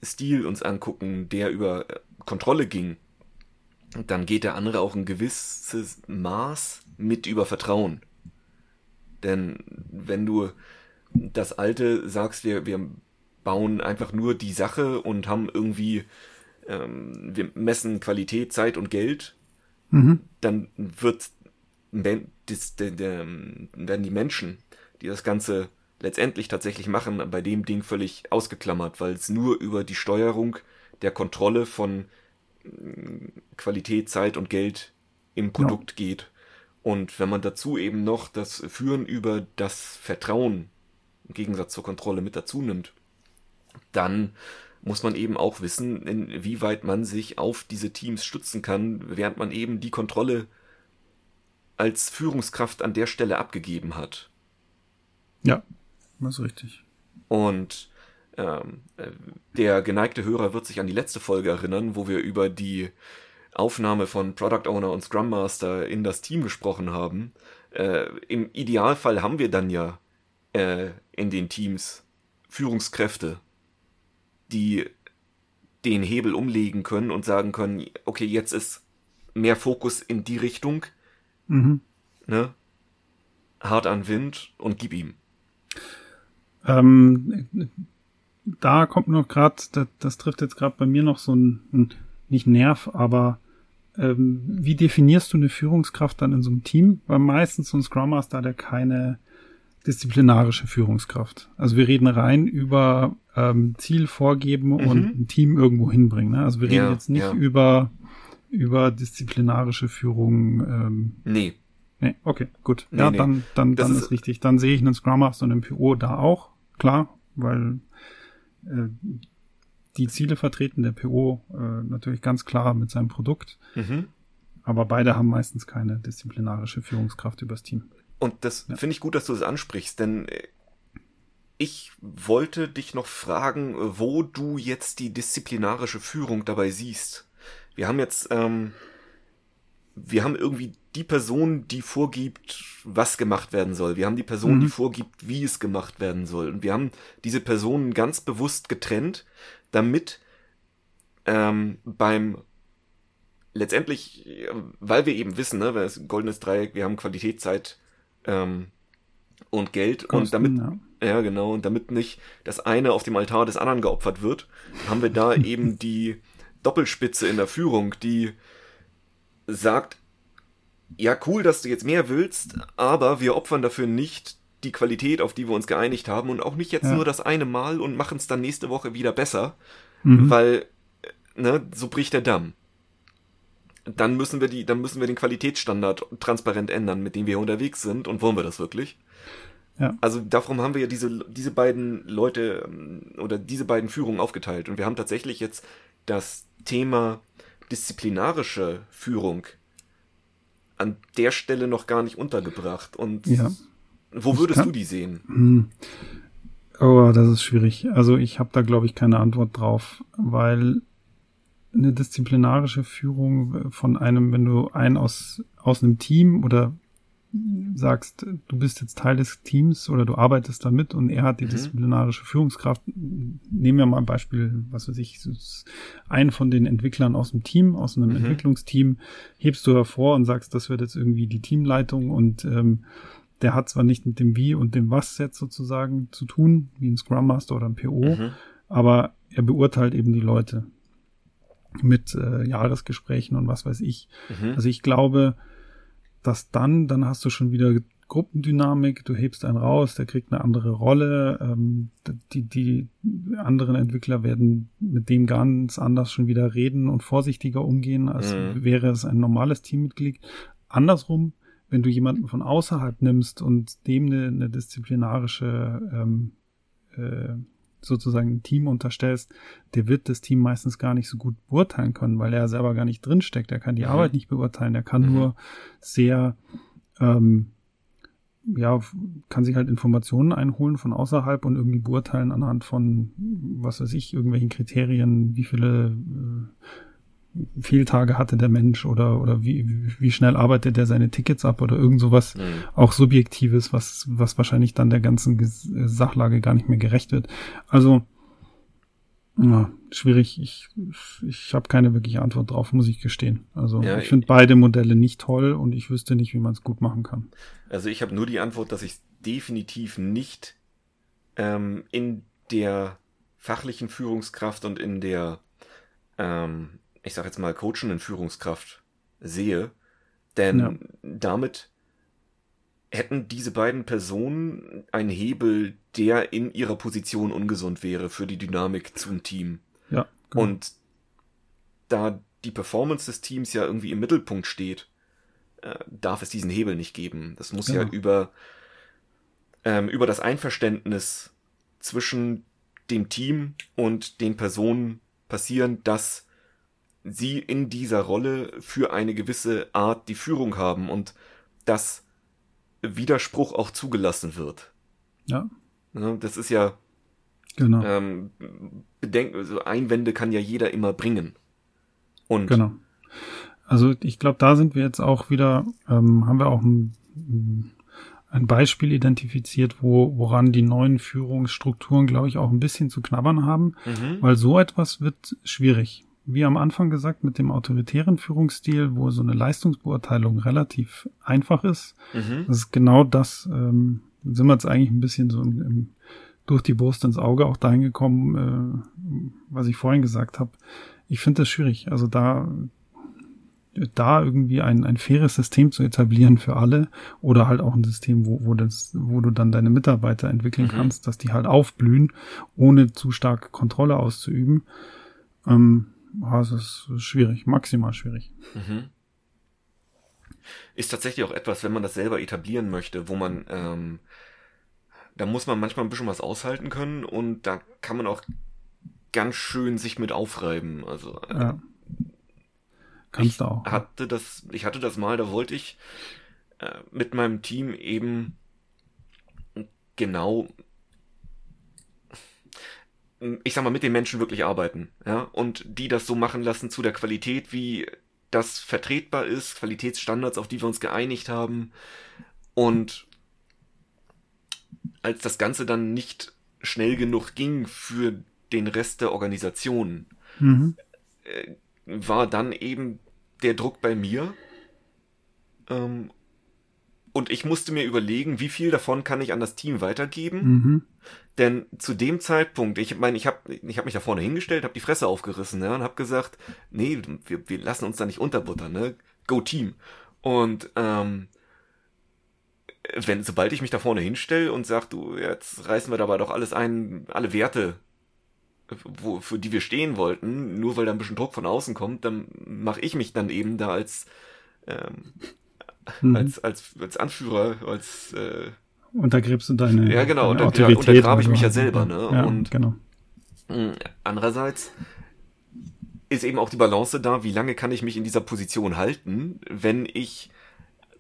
Stil uns angucken, der über Kontrolle ging, dann geht der andere auch ein gewisses Maß mit über Vertrauen. Denn wenn du das alte sagst, wir, wir bauen einfach nur die Sache und haben irgendwie, ähm, wir messen Qualität, Zeit und Geld, mhm. dann wird, das, werden die Menschen, die das Ganze letztendlich tatsächlich machen, bei dem Ding völlig ausgeklammert, weil es nur über die Steuerung der Kontrolle von Qualität, Zeit und Geld im Produkt ja. geht. Und wenn man dazu eben noch das Führen über das Vertrauen im Gegensatz zur Kontrolle mit dazu nimmt, dann muss man eben auch wissen, inwieweit man sich auf diese Teams stützen kann, während man eben die Kontrolle als Führungskraft an der Stelle abgegeben hat. Ja, das ist richtig. Und ähm, der geneigte Hörer wird sich an die letzte Folge erinnern, wo wir über die Aufnahme von Product Owner und Scrum Master in das Team gesprochen haben. Äh, Im Idealfall haben wir dann ja äh, in den Teams Führungskräfte, die den Hebel umlegen können und sagen können, okay, jetzt ist mehr Fokus in die Richtung, mhm. ne? Hart an Wind und gib ihm. Ähm, da kommt noch gerade, das, das, trifft jetzt gerade bei mir noch so ein, ein nicht Nerv, aber ähm, wie definierst du eine Führungskraft dann in so einem Team? Weil meistens so ein Scrum Master ja keine disziplinarische Führungskraft. Also wir reden rein über ähm, Ziel vorgeben mhm. und ein Team irgendwo hinbringen. Ne? Also wir reden ja, jetzt nicht ja. über über disziplinarische Führung. Ähm, nee. Nee, okay, gut. Nee, ja, nee. dann, dann, dann ist, ist richtig. Dann sehe ich einen Scrum Master und einen PO da auch, klar, weil äh, die Ziele vertreten, der PO äh, natürlich ganz klar mit seinem Produkt. Mhm. Aber beide haben meistens keine disziplinarische Führungskraft übers Team. Und das ja. finde ich gut, dass du das ansprichst, denn äh, ich wollte dich noch fragen, wo du jetzt die disziplinarische Führung dabei siehst. Wir haben jetzt, ähm, wir haben irgendwie die Person, die vorgibt, was gemacht werden soll. Wir haben die Person, mhm. die vorgibt, wie es gemacht werden soll. Und wir haben diese Personen ganz bewusst getrennt, damit ähm, beim letztendlich, weil wir eben wissen, ne, das goldenes Dreieck, wir haben Qualitätszeit ähm, und Geld Kosten, und damit, ja. ja. genau, und damit nicht das eine auf dem Altar des anderen geopfert wird, haben wir da (laughs) eben die Doppelspitze in der Führung, die sagt, ja, cool, dass du jetzt mehr willst, aber wir opfern dafür nicht die Qualität, auf die wir uns geeinigt haben und auch nicht jetzt ja. nur das eine Mal und machen es dann nächste Woche wieder besser, mhm. weil, ne, so bricht der Damm. Dann müssen wir die, dann müssen wir den Qualitätsstandard transparent ändern, mit dem wir unterwegs sind und wollen wir das wirklich? Ja. Also darum haben wir ja diese, diese beiden Leute ähm, oder diese beiden Führungen aufgeteilt und wir haben tatsächlich jetzt das Thema disziplinarische Führung an der Stelle noch gar nicht untergebracht. Und ja. wo würdest du die sehen? Hm. Oh, das ist schwierig. Also ich habe da, glaube ich, keine Antwort drauf, weil eine disziplinarische Führung von einem, wenn du einen aus, aus einem Team oder sagst, du bist jetzt Teil des Teams oder du arbeitest damit und er hat die mhm. disziplinarische Führungskraft. Nehmen wir mal ein Beispiel, was weiß ich, einen von den Entwicklern aus dem Team, aus einem mhm. Entwicklungsteam, hebst du hervor und sagst, das wird jetzt irgendwie die Teamleitung und ähm, der hat zwar nicht mit dem Wie und dem Was jetzt sozusagen zu tun, wie ein Scrum Master oder ein PO, mhm. aber er beurteilt eben die Leute mit äh, Jahresgesprächen und was weiß ich. Mhm. Also ich glaube, dass dann, dann hast du schon wieder Gruppendynamik, du hebst einen raus, der kriegt eine andere Rolle, ähm, die, die anderen Entwickler werden mit dem ganz anders schon wieder reden und vorsichtiger umgehen, als mhm. wäre es ein normales Teammitglied. Andersrum, wenn du jemanden von außerhalb nimmst und dem eine, eine disziplinarische ähm, äh, sozusagen ein Team unterstellst, der wird das Team meistens gar nicht so gut beurteilen können, weil er selber gar nicht drinsteckt. Er kann die mhm. Arbeit nicht beurteilen. Er kann mhm. nur sehr, ähm, ja, kann sich halt Informationen einholen von außerhalb und irgendwie beurteilen anhand von, was weiß ich, irgendwelchen Kriterien, wie viele äh, Fehltage hatte der Mensch oder, oder wie, wie schnell arbeitet er seine Tickets ab oder irgend sowas mhm. auch Subjektives, was, was wahrscheinlich dann der ganzen Sachlage gar nicht mehr gerecht wird. Also, ja, schwierig. Ich, ich habe keine wirkliche Antwort drauf, muss ich gestehen. Also ja, ich finde beide Modelle nicht toll und ich wüsste nicht, wie man es gut machen kann. Also ich habe nur die Antwort, dass ich definitiv nicht ähm, in der fachlichen Führungskraft und in der ähm, ich sag jetzt mal, coachenden Führungskraft sehe. Denn ja. damit hätten diese beiden Personen einen Hebel, der in ihrer Position ungesund wäre für die Dynamik zum Team. Ja. Genau. Und da die Performance des Teams ja irgendwie im Mittelpunkt steht, äh, darf es diesen Hebel nicht geben. Das muss genau. ja über, ähm, über das Einverständnis zwischen dem Team und den Personen passieren, dass sie in dieser Rolle für eine gewisse Art die Führung haben und dass Widerspruch auch zugelassen wird. Ja. Das ist ja. Genau. Ähm, Bedenken, also Einwände kann ja jeder immer bringen. Und. Genau. Also ich glaube, da sind wir jetzt auch wieder, ähm, haben wir auch ein, ein Beispiel identifiziert, wo, woran die neuen Führungsstrukturen, glaube ich, auch ein bisschen zu knabbern haben, mhm. weil so etwas wird schwierig wie am Anfang gesagt, mit dem autoritären Führungsstil, wo so eine Leistungsbeurteilung relativ einfach ist. Mhm. Das ist genau das, ähm, sind wir jetzt eigentlich ein bisschen so im, im, durch die Brust ins Auge auch dahin gekommen, äh, was ich vorhin gesagt habe. Ich finde das schwierig. Also da, da irgendwie ein, ein faires System zu etablieren für alle oder halt auch ein System, wo, wo, das, wo du dann deine Mitarbeiter entwickeln mhm. kannst, dass die halt aufblühen, ohne zu stark Kontrolle auszuüben. Ähm, oh, es ist schwierig, maximal schwierig. Mhm. Ist tatsächlich auch etwas, wenn man das selber etablieren möchte, wo man, ähm, da muss man manchmal ein bisschen was aushalten können und da kann man auch ganz schön sich mit aufreiben. Also äh, ja. Kannst ich du auch. Hatte das, ich hatte das mal, da wollte ich äh, mit meinem Team eben genau ich sag mal, mit den Menschen wirklich arbeiten, ja, und die das so machen lassen zu der Qualität, wie das vertretbar ist, Qualitätsstandards, auf die wir uns geeinigt haben. Und als das Ganze dann nicht schnell genug ging für den Rest der Organisation, mhm. äh, war dann eben der Druck bei mir. Ähm, und ich musste mir überlegen, wie viel davon kann ich an das Team weitergeben. Mhm. Denn zu dem Zeitpunkt, ich meine, ich habe ich hab mich da vorne hingestellt, habe die Fresse aufgerissen ja, und habe gesagt, nee, wir, wir lassen uns da nicht unterbuttern, ne? Go Team. Und ähm, wenn, sobald ich mich da vorne hinstelle und sag, du, jetzt reißen wir dabei doch alles ein, alle Werte, wo, für die wir stehen wollten, nur weil da ein bisschen Druck von außen kommt, dann mache ich mich dann eben da als ähm, mhm. als, als, als Anführer, als äh, untergräbst du deine Ja, genau, deine unter, untergrabe ich mich ja selber, ne? Ja, und genau. Hm, andererseits ist eben auch die Balance da, wie lange kann ich mich in dieser Position halten, wenn ich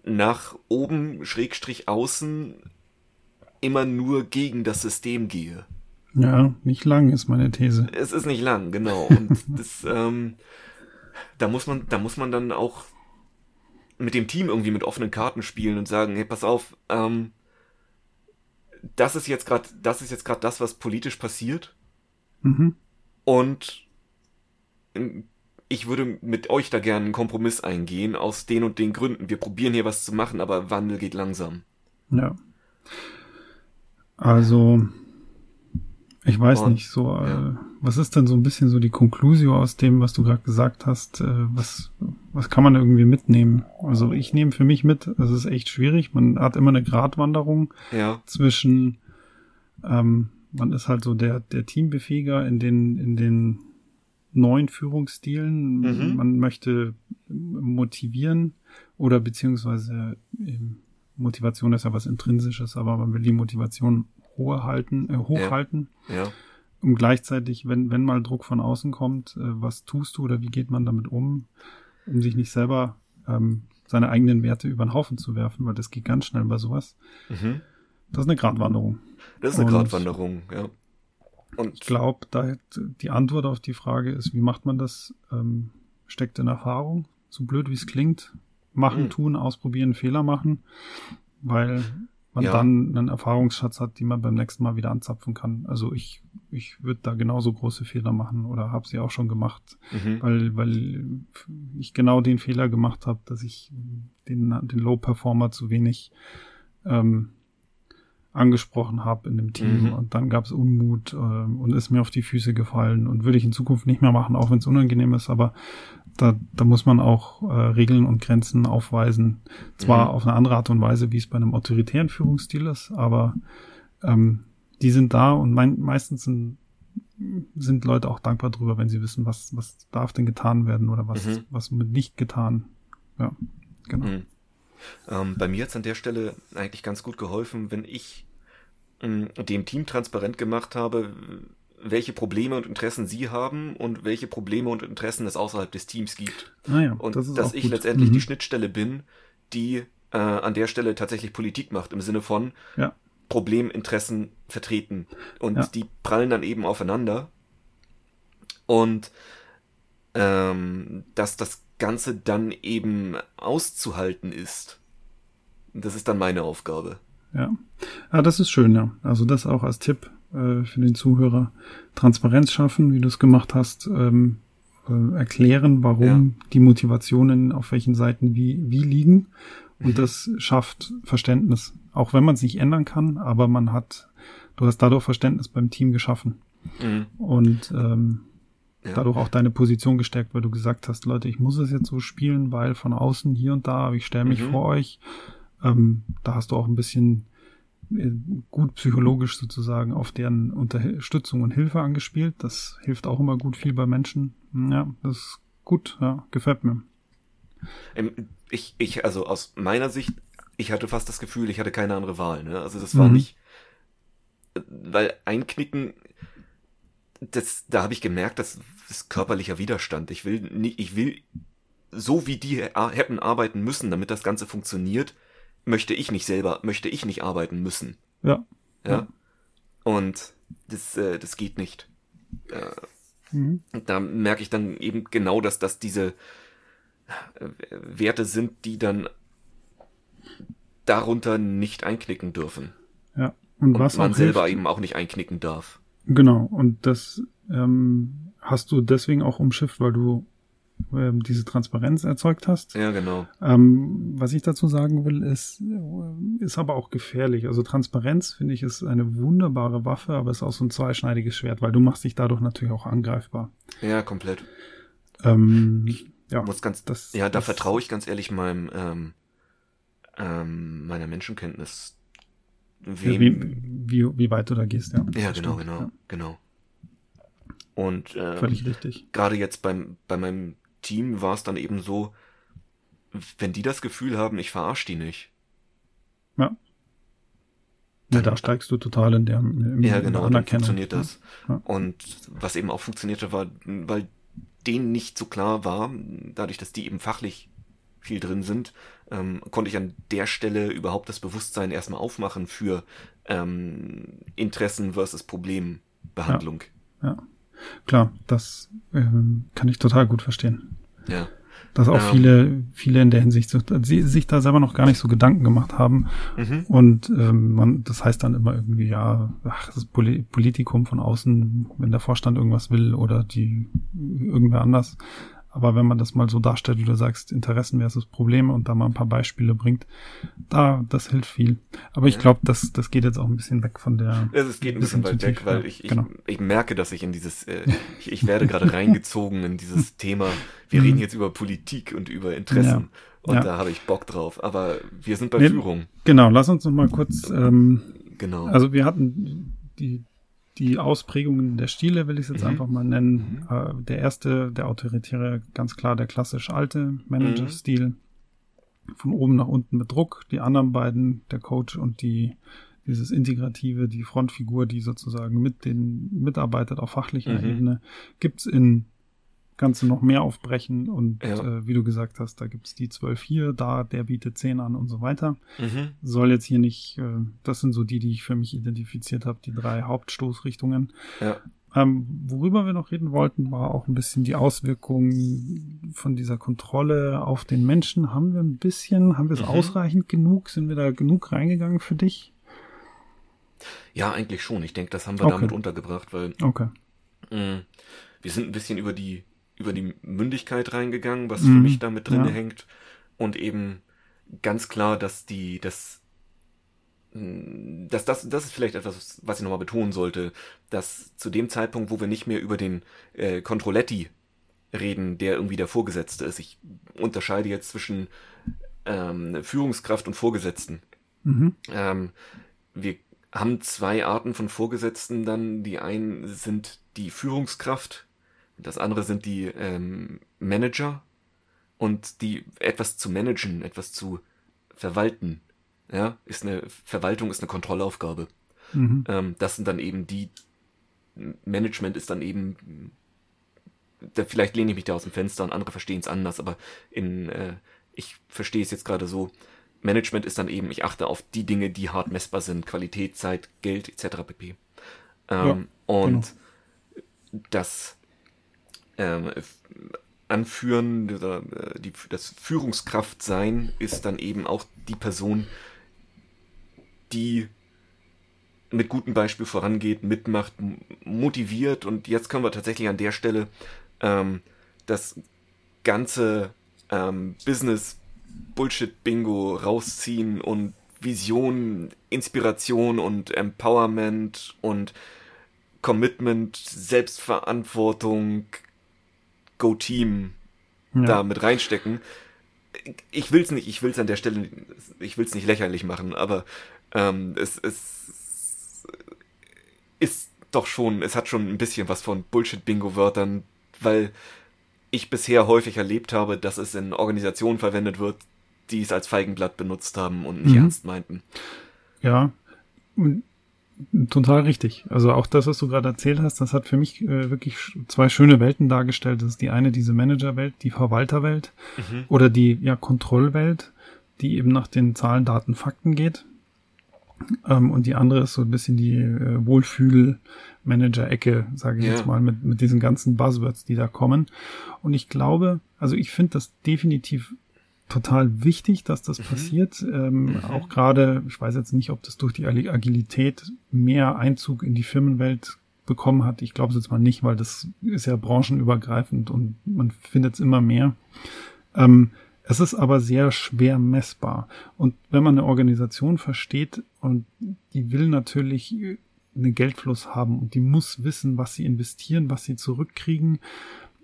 nach oben, Schrägstrich außen, immer nur gegen das System gehe. Ja, nicht lang ist meine These. Es ist nicht lang, genau. (laughs) Und das, ähm, da muss man, da muss man dann auch mit dem Team irgendwie mit offenen Karten spielen und sagen, hey, pass auf, ähm, das ist jetzt gerade, das ist jetzt gerade das, was politisch passiert. Mhm. Und ich würde mit euch da gerne einen Kompromiss eingehen, aus den und den Gründen. Wir probieren hier was zu machen, aber Wandel geht langsam. Ja. Also, ich weiß und, nicht, so, äh, ja. äh, was ist denn so ein bisschen so die Konklusion aus dem, was du gerade gesagt hast? Äh, was, was kann man irgendwie mitnehmen? Also, ich nehme für mich mit, es ist echt schwierig. Man hat immer eine Gratwanderung ja. zwischen, ähm, man ist halt so der, der Teambefähiger in den, in den neuen Führungsstilen. Mhm. Man möchte motivieren oder beziehungsweise Motivation ist ja was Intrinsisches, aber man will die Motivation hoch halten, äh, hochhalten. Ja. ja. Und gleichzeitig, wenn, wenn mal Druck von außen kommt, äh, was tust du oder wie geht man damit um, um sich nicht selber ähm, seine eigenen Werte über den Haufen zu werfen, weil das geht ganz schnell bei sowas. Mhm. Das ist eine Gratwanderung. Das ist eine Und Gratwanderung, ja. Und ich glaube, da die Antwort auf die Frage ist, wie macht man das, ähm, steckt in Erfahrung. So blöd wie es klingt. Machen, mhm. tun, ausprobieren, Fehler machen, weil man ja. dann einen Erfahrungsschatz hat, die man beim nächsten Mal wieder anzapfen kann. Also ich, ich würde da genauso große Fehler machen oder habe sie auch schon gemacht, mhm. weil, weil ich genau den Fehler gemacht habe, dass ich den, den Low-Performer zu wenig ähm, angesprochen habe in dem Team mhm. und dann gab es Unmut äh, und ist mir auf die Füße gefallen und würde ich in Zukunft nicht mehr machen, auch wenn es unangenehm ist, aber da, da muss man auch äh, Regeln und Grenzen aufweisen. Zwar mhm. auf eine andere Art und Weise, wie es bei einem autoritären Führungsstil ist, aber ähm, die sind da und mein, meistens sind, sind Leute auch dankbar drüber, wenn sie wissen, was, was darf denn getan werden oder was, mhm. was wird nicht getan. Ja, genau. Mhm. Ähm, bei mir hat es an der Stelle eigentlich ganz gut geholfen, wenn ich dem Team transparent gemacht habe, welche Probleme und Interessen sie haben und welche Probleme und Interessen es außerhalb des Teams gibt. Ah ja, und das dass ich gut. letztendlich mhm. die Schnittstelle bin, die äh, an der Stelle tatsächlich Politik macht, im Sinne von ja. Probleminteressen vertreten. Und ja. die prallen dann eben aufeinander. Und ähm, dass das Ganze dann eben auszuhalten ist. Das ist dann meine Aufgabe. Ja. Ah, das ist schön, ja. Also das auch als Tipp äh, für den Zuhörer. Transparenz schaffen, wie du es gemacht hast, ähm, äh, erklären, warum ja. die Motivationen auf welchen Seiten wie, wie liegen. Und mhm. das schafft Verständnis. Auch wenn man es nicht ändern kann, aber man hat, du hast dadurch Verständnis beim Team geschaffen. Mhm. Und ähm, ja. dadurch auch deine Position gestärkt, weil du gesagt hast, Leute, ich muss es jetzt so spielen, weil von außen hier und da, ich stelle mich mhm. vor euch. Ähm, da hast du auch ein bisschen äh, gut psychologisch sozusagen auf deren Unterstützung und Hilfe angespielt. Das hilft auch immer gut viel bei Menschen. Ja, das ist gut, ja, gefällt mir. Ähm, ich, ich, also aus meiner Sicht, ich hatte fast das Gefühl, ich hatte keine andere Wahl. Ne? Also das war mhm. nicht, weil einknicken das, da habe ich gemerkt, das ist körperlicher Widerstand. Ich will nicht, ich will so wie die hätten arbeiten müssen, damit das Ganze funktioniert, möchte ich nicht selber, möchte ich nicht arbeiten müssen. Ja. Ja. ja. Und das, äh, das geht nicht. Äh, mhm. Da merke ich dann eben genau, dass das diese äh, Werte sind, die dann darunter nicht einknicken dürfen. Ja. Und, Und was man selber hilft, eben auch nicht einknicken darf. Genau, und das ähm, hast du deswegen auch umschifft, weil du ähm, diese Transparenz erzeugt hast. Ja, genau. Ähm, was ich dazu sagen will, ist, äh, ist aber auch gefährlich. Also Transparenz, finde ich, ist eine wunderbare Waffe, aber ist auch so ein zweischneidiges Schwert, weil du machst dich dadurch natürlich auch angreifbar. Ja, komplett. Ähm, ich ja, muss ganz, das, ja, da vertraue ich ganz ehrlich meinem, ähm, ähm, meiner Menschenkenntnis Wem, wie, wie, wie weit du da gehst, ja. Ja, genau, stimmt, genau, ja. genau. Und ähm, völlig richtig. Gerade jetzt beim, bei meinem Team war es dann eben so, wenn die das Gefühl haben, ich verarsche die nicht. Ja. Ja, da steigst du total in der in Ja, genau, dann funktioniert das. Ja. Und was eben auch funktionierte, war, weil denen nicht so klar war, dadurch, dass die eben fachlich viel drin sind, ähm, konnte ich an der Stelle überhaupt das Bewusstsein erstmal aufmachen für ähm, Interessen versus Problembehandlung. Ja, ja. Klar, das ähm, kann ich total gut verstehen. Ja. Dass auch ähm. viele, viele in der Hinsicht sie, sich da selber noch gar nicht so Gedanken gemacht haben. Mhm. Und ähm, man, das heißt dann immer irgendwie, ja, ach, das Politikum von außen, wenn der Vorstand irgendwas will oder die irgendwer anders. Aber wenn man das mal so darstellt, du sagst, Interessen versus Probleme und da mal ein paar Beispiele bringt, da, das hilft viel. Aber ich glaube, das, das geht jetzt auch ein bisschen weg von der. Ja, es geht ein bisschen, bisschen weit weg, weil ich, ich, genau. ich merke, dass ich in dieses, äh, ich, ich werde gerade reingezogen in dieses (laughs) Thema. Wir reden jetzt über Politik und über Interessen. Ja. Und ja. da habe ich Bock drauf. Aber wir sind bei nee, Führung. Genau, lass uns noch mal kurz. Ähm, genau. Also wir hatten die die Ausprägungen der Stile, will ich es jetzt mhm. einfach mal nennen. Mhm. Äh, der erste, der autoritäre, ganz klar der klassisch alte Manager-Stil. Mhm. Von oben nach unten mit Druck. Die anderen beiden, der Coach und die, dieses Integrative, die Frontfigur, die sozusagen mit den mitarbeitet auf fachlicher mhm. Ebene, gibt's in kannst du noch mehr aufbrechen und ja. äh, wie du gesagt hast, da gibt's die 12 hier, da, der bietet 10 an und so weiter. Mhm. Soll jetzt hier nicht, äh, das sind so die, die ich für mich identifiziert habe, die drei Hauptstoßrichtungen. Ja. Ähm, worüber wir noch reden wollten, war auch ein bisschen die Auswirkungen von dieser Kontrolle auf den Menschen. Haben wir ein bisschen, haben wir es mhm. ausreichend genug? Sind wir da genug reingegangen für dich? Ja, eigentlich schon. Ich denke, das haben wir okay. damit untergebracht, weil okay. mh, wir sind ein bisschen über die über die Mündigkeit reingegangen, was mhm. für mich damit drin ja. hängt. Und eben ganz klar, dass die, dass, dass das, das ist vielleicht etwas, was ich nochmal betonen sollte, dass zu dem Zeitpunkt, wo wir nicht mehr über den äh, Controletti reden, der irgendwie der Vorgesetzte ist. Ich unterscheide jetzt zwischen ähm, Führungskraft und Vorgesetzten. Mhm. Ähm, wir haben zwei Arten von Vorgesetzten dann. Die einen sind die Führungskraft, das andere sind die ähm, Manager und die etwas zu managen, etwas zu verwalten. Ja, ist eine Verwaltung ist eine Kontrollaufgabe. Mhm. Ähm, das sind dann eben die Management ist dann eben da, vielleicht lehne ich mich da aus dem Fenster und andere verstehen es anders, aber in äh, ich verstehe es jetzt gerade so. Management ist dann eben, ich achte auf die Dinge, die hart messbar sind, Qualität, Zeit, Geld etc. pp. Ähm, ja, und genau. das ähm, anführen, äh, die, das Führungskraft sein ist dann eben auch die Person, die mit gutem Beispiel vorangeht, mitmacht, motiviert. Und jetzt können wir tatsächlich an der Stelle ähm, das ganze ähm, Business Bullshit Bingo rausziehen und Vision, Inspiration und Empowerment und Commitment, Selbstverantwortung, Go Team ja. da mit reinstecken. Ich will's nicht, ich will's an der Stelle, ich will's nicht lächerlich machen, aber ähm, es, es ist doch schon, es hat schon ein bisschen was von Bullshit-Bingo-Wörtern, weil ich bisher häufig erlebt habe, dass es in Organisationen verwendet wird, die es als Feigenblatt benutzt haben und nicht mhm. ernst meinten. Ja, Total richtig. Also auch das, was du gerade erzählt hast, das hat für mich äh, wirklich zwei schöne Welten dargestellt. Das ist die eine, diese Managerwelt, die Verwalterwelt mhm. oder die ja Kontrollwelt, die eben nach den Zahlen, Daten, Fakten geht. Ähm, und die andere ist so ein bisschen die äh, Wohlfühl-Manager-Ecke, sage ich ja. jetzt mal, mit, mit diesen ganzen Buzzwords, die da kommen. Und ich glaube, also ich finde das definitiv total wichtig, dass das mhm. passiert. Ähm, mhm. Auch gerade, ich weiß jetzt nicht, ob das durch die Agilität mehr Einzug in die Firmenwelt bekommen hat. Ich glaube es jetzt mal nicht, weil das ist ja branchenübergreifend und man findet es immer mehr. Ähm, es ist aber sehr schwer messbar. Und wenn man eine Organisation versteht und die will natürlich einen Geldfluss haben und die muss wissen, was sie investieren, was sie zurückkriegen,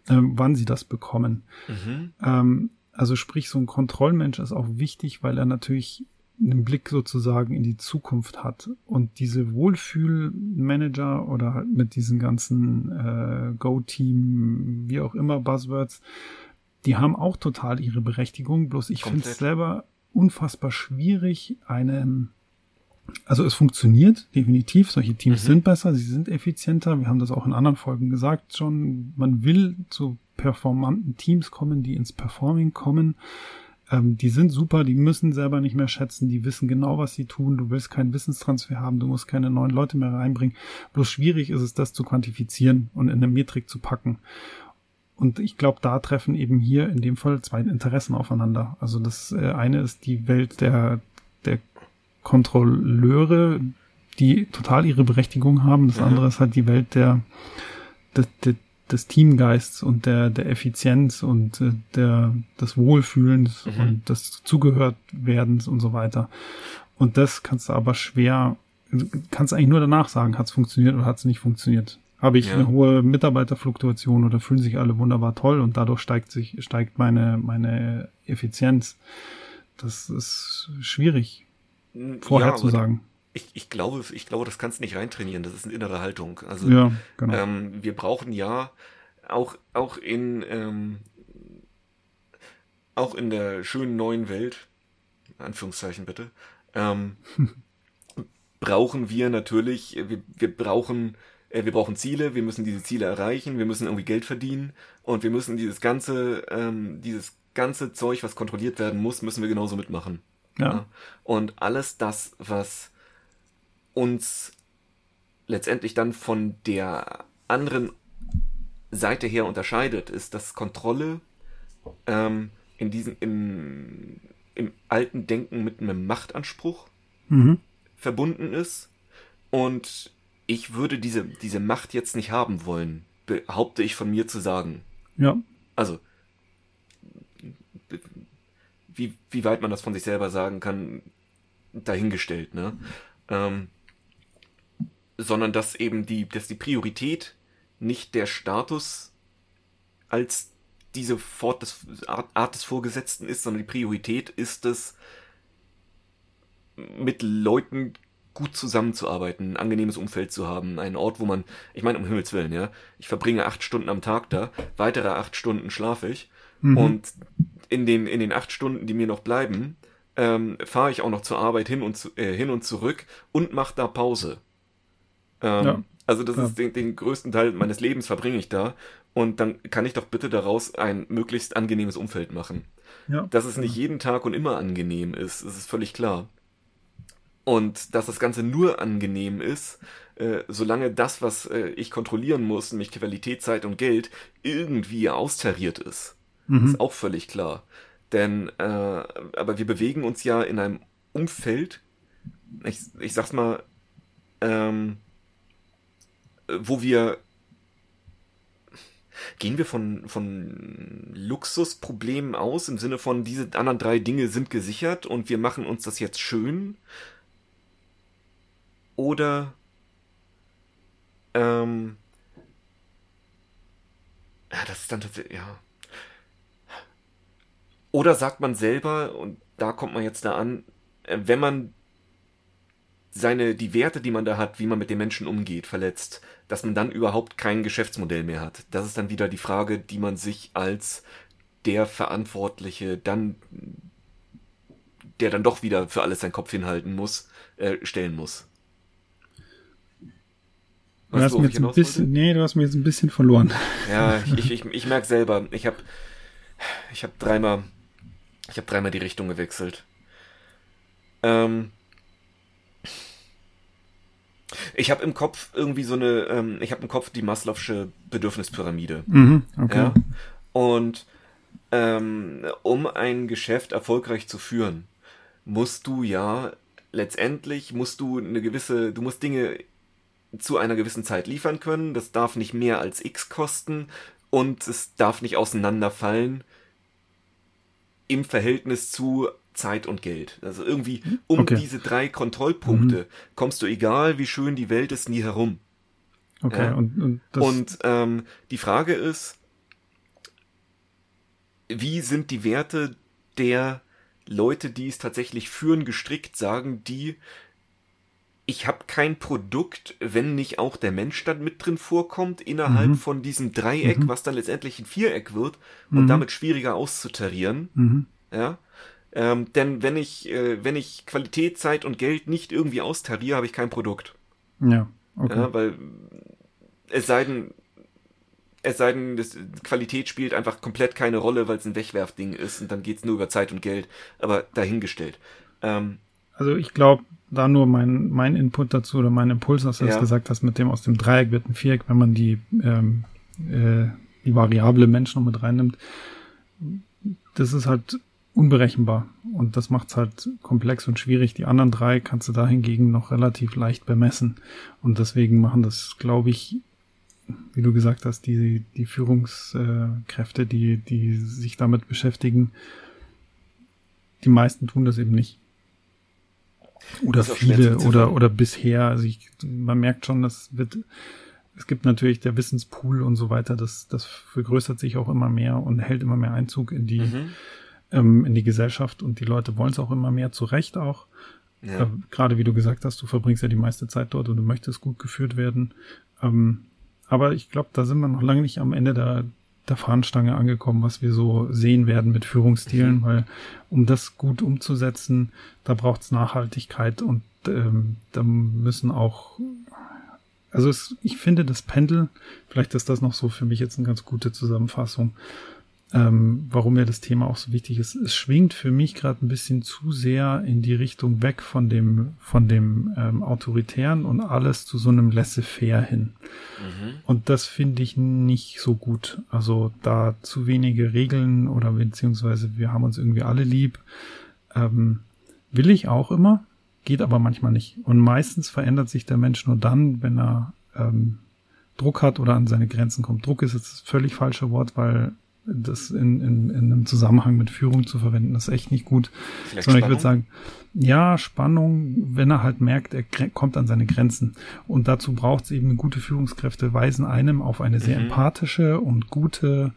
äh, wann sie das bekommen. Mhm. Ähm, also sprich, so ein Kontrollmensch ist auch wichtig, weil er natürlich einen Blick sozusagen in die Zukunft hat. Und diese Wohlfühlmanager oder halt mit diesen ganzen äh, Go-Team, wie auch immer, Buzzwords, die haben auch total ihre Berechtigung. Bloß ich finde es selber unfassbar schwierig, eine also es funktioniert definitiv. Solche Teams mhm. sind besser, sie sind effizienter. Wir haben das auch in anderen Folgen gesagt schon. Man will zu performanten Teams kommen, die ins Performing kommen. Ähm, die sind super, die müssen selber nicht mehr schätzen, die wissen genau, was sie tun. Du willst keinen Wissenstransfer haben, du musst keine neuen Leute mehr reinbringen. Bloß schwierig ist es, das zu quantifizieren und in eine Metrik zu packen. und ich glaube, da treffen eben hier in dem Fall zwei Interessen aufeinander. Also das äh, eine ist die Welt der, der Kontrolleure, die total ihre Berechtigung haben. Das mhm. andere ist halt die Welt der, der, der des Teamgeists und der, der Effizienz und äh, der, des Wohlfühlens mhm. und des Zugehörtwerdens und so weiter. Und das kannst du aber schwer, kannst eigentlich nur danach sagen, hat es funktioniert oder hat es nicht funktioniert. Habe ich ja. eine hohe Mitarbeiterfluktuation oder fühlen sich alle wunderbar toll und dadurch steigt sich, steigt meine, meine Effizienz. Das ist schwierig vorherzusagen. Ja, ich, ich glaube, ich glaube, das kannst du nicht reintrainieren. Das ist eine innere Haltung. Also ja, genau. ähm, wir brauchen ja auch auch in ähm, auch in der schönen neuen Welt, Anführungszeichen bitte, ähm, (laughs) brauchen wir natürlich, wir, wir brauchen äh, wir brauchen Ziele, wir müssen diese Ziele erreichen, wir müssen irgendwie Geld verdienen und wir müssen dieses ganze ähm, dieses ganze Zeug, was kontrolliert werden muss, müssen wir genauso mitmachen. Ja. ja. Und alles das, was uns letztendlich dann von der anderen Seite her unterscheidet, ist, dass Kontrolle ähm, in diesem im, im alten Denken mit einem Machtanspruch mhm. verbunden ist. Und ich würde diese, diese Macht jetzt nicht haben wollen, behaupte ich von mir zu sagen. Ja. Also, wie, wie weit man das von sich selber sagen kann, dahingestellt, ne? Ähm, sondern dass eben die, dass die Priorität nicht der Status als diese Fort des, Art, Art des Vorgesetzten ist, sondern die Priorität ist es, mit Leuten gut zusammenzuarbeiten, ein angenehmes Umfeld zu haben, einen Ort, wo man, ich meine, um Himmels Willen, ja, ich verbringe acht Stunden am Tag da, weitere acht Stunden schlafe ich mhm. und in den, in den acht Stunden, die mir noch bleiben, ähm, fahre ich auch noch zur Arbeit hin und, zu, äh, hin und zurück und mache da Pause. Ähm, ja. Also das ja. ist den, den größten Teil meines Lebens verbringe ich da und dann kann ich doch bitte daraus ein möglichst angenehmes Umfeld machen. Ja. Dass es nicht jeden Tag und immer angenehm ist, das ist völlig klar. Und dass das Ganze nur angenehm ist, äh, solange das, was äh, ich kontrollieren muss, nämlich Qualität, Zeit und Geld, irgendwie austariert ist. Mhm. Ist auch völlig klar. Denn, äh, aber wir bewegen uns ja in einem Umfeld, ich, ich sag's mal, ähm, wo wir gehen wir von, von Luxusproblemen aus, im Sinne von, diese anderen drei Dinge sind gesichert und wir machen uns das jetzt schön? Oder ähm, ja, das ist dann tatsächlich, ja. Oder sagt man selber, und da kommt man jetzt da an, äh, wenn man seine, die Werte, die man da hat, wie man mit den Menschen umgeht, verletzt, dass man dann überhaupt kein Geschäftsmodell mehr hat. Das ist dann wieder die Frage, die man sich als der Verantwortliche dann, der dann doch wieder für alles seinen Kopf hinhalten muss, äh, stellen muss. Du hast mir jetzt ein bisschen, nee, du hast mir jetzt ein bisschen verloren. Ja, ich, ich, ich, ich merke selber, ich habe ich hab dreimal, ich habe dreimal die Richtung gewechselt. Ähm, ich habe im Kopf irgendwie so eine, ähm, ich habe im Kopf die Maslow'sche Bedürfnispyramide. Mhm, okay. Ja? Und ähm, um ein Geschäft erfolgreich zu führen, musst du ja letztendlich musst du eine gewisse, du musst Dinge zu einer gewissen Zeit liefern können. Das darf nicht mehr als X kosten und es darf nicht auseinanderfallen im Verhältnis zu Zeit und Geld. Also irgendwie um okay. diese drei Kontrollpunkte mhm. kommst du, egal wie schön die Welt ist, nie herum. Okay, ja? und, und, und ähm, die Frage ist, wie sind die Werte der Leute, die es tatsächlich führen, gestrickt, sagen die, ich habe kein Produkt, wenn nicht auch der Mensch dann mit drin vorkommt, innerhalb mhm. von diesem Dreieck, mhm. was dann letztendlich ein Viereck wird und mhm. damit schwieriger auszutarieren. Mhm. Ja. Ähm, denn wenn ich, äh, wenn ich Qualität, Zeit und Geld nicht irgendwie austariere, habe ich kein Produkt. Ja, okay. Ja, weil es sei denn, es sei denn, das, Qualität spielt einfach komplett keine Rolle, weil es ein Wegwerfding ist und dann geht es nur über Zeit und Geld. Aber dahingestellt. Ähm, also ich glaube, da nur mein, mein Input dazu oder mein Impuls, dass du ja. das gesagt hast, mit dem aus dem Dreieck wird ein Viereck, wenn man die ähm, äh, die Variable Mensch noch mit reinnimmt, das ist halt unberechenbar. Und das macht es halt komplex und schwierig. Die anderen drei kannst du da hingegen noch relativ leicht bemessen. Und deswegen machen das, glaube ich, wie du gesagt hast, die, die Führungskräfte, die, die sich damit beschäftigen, die meisten tun das eben nicht. Oder viele oder, oder bisher. Also ich, man merkt schon, das wird, es gibt natürlich der Wissenspool und so weiter, das, das vergrößert sich auch immer mehr und hält immer mehr Einzug in die, mhm. ähm, in die Gesellschaft und die Leute wollen es auch immer mehr, zu Recht auch. Ja. Äh, Gerade wie du gesagt hast, du verbringst ja die meiste Zeit dort und du möchtest gut geführt werden. Ähm, aber ich glaube, da sind wir noch lange nicht am Ende der, der Fahnenstange angekommen, was wir so sehen werden mit Führungsstilen, weil um das gut umzusetzen, da braucht es Nachhaltigkeit und ähm, da müssen auch, also es, ich finde das Pendel, vielleicht ist das noch so für mich jetzt eine ganz gute Zusammenfassung, ähm, warum mir das Thema auch so wichtig ist. Es schwingt für mich gerade ein bisschen zu sehr in die Richtung weg von dem, von dem ähm, Autoritären und alles zu so einem Laissez-faire hin. Mhm. Und das finde ich nicht so gut. Also da zu wenige Regeln oder beziehungsweise wir haben uns irgendwie alle lieb. Ähm, will ich auch immer, geht aber manchmal nicht. Und meistens verändert sich der Mensch nur dann, wenn er ähm, Druck hat oder an seine Grenzen kommt. Druck ist jetzt das völlig falsche Wort, weil das in, in, in einem Zusammenhang mit Führung zu verwenden, das ist echt nicht gut. Vielleicht Sondern Spannung? ich würde sagen, ja, Spannung, wenn er halt merkt, er kommt an seine Grenzen. Und dazu braucht es eben gute Führungskräfte, weisen einem auf eine sehr mhm. empathische und gute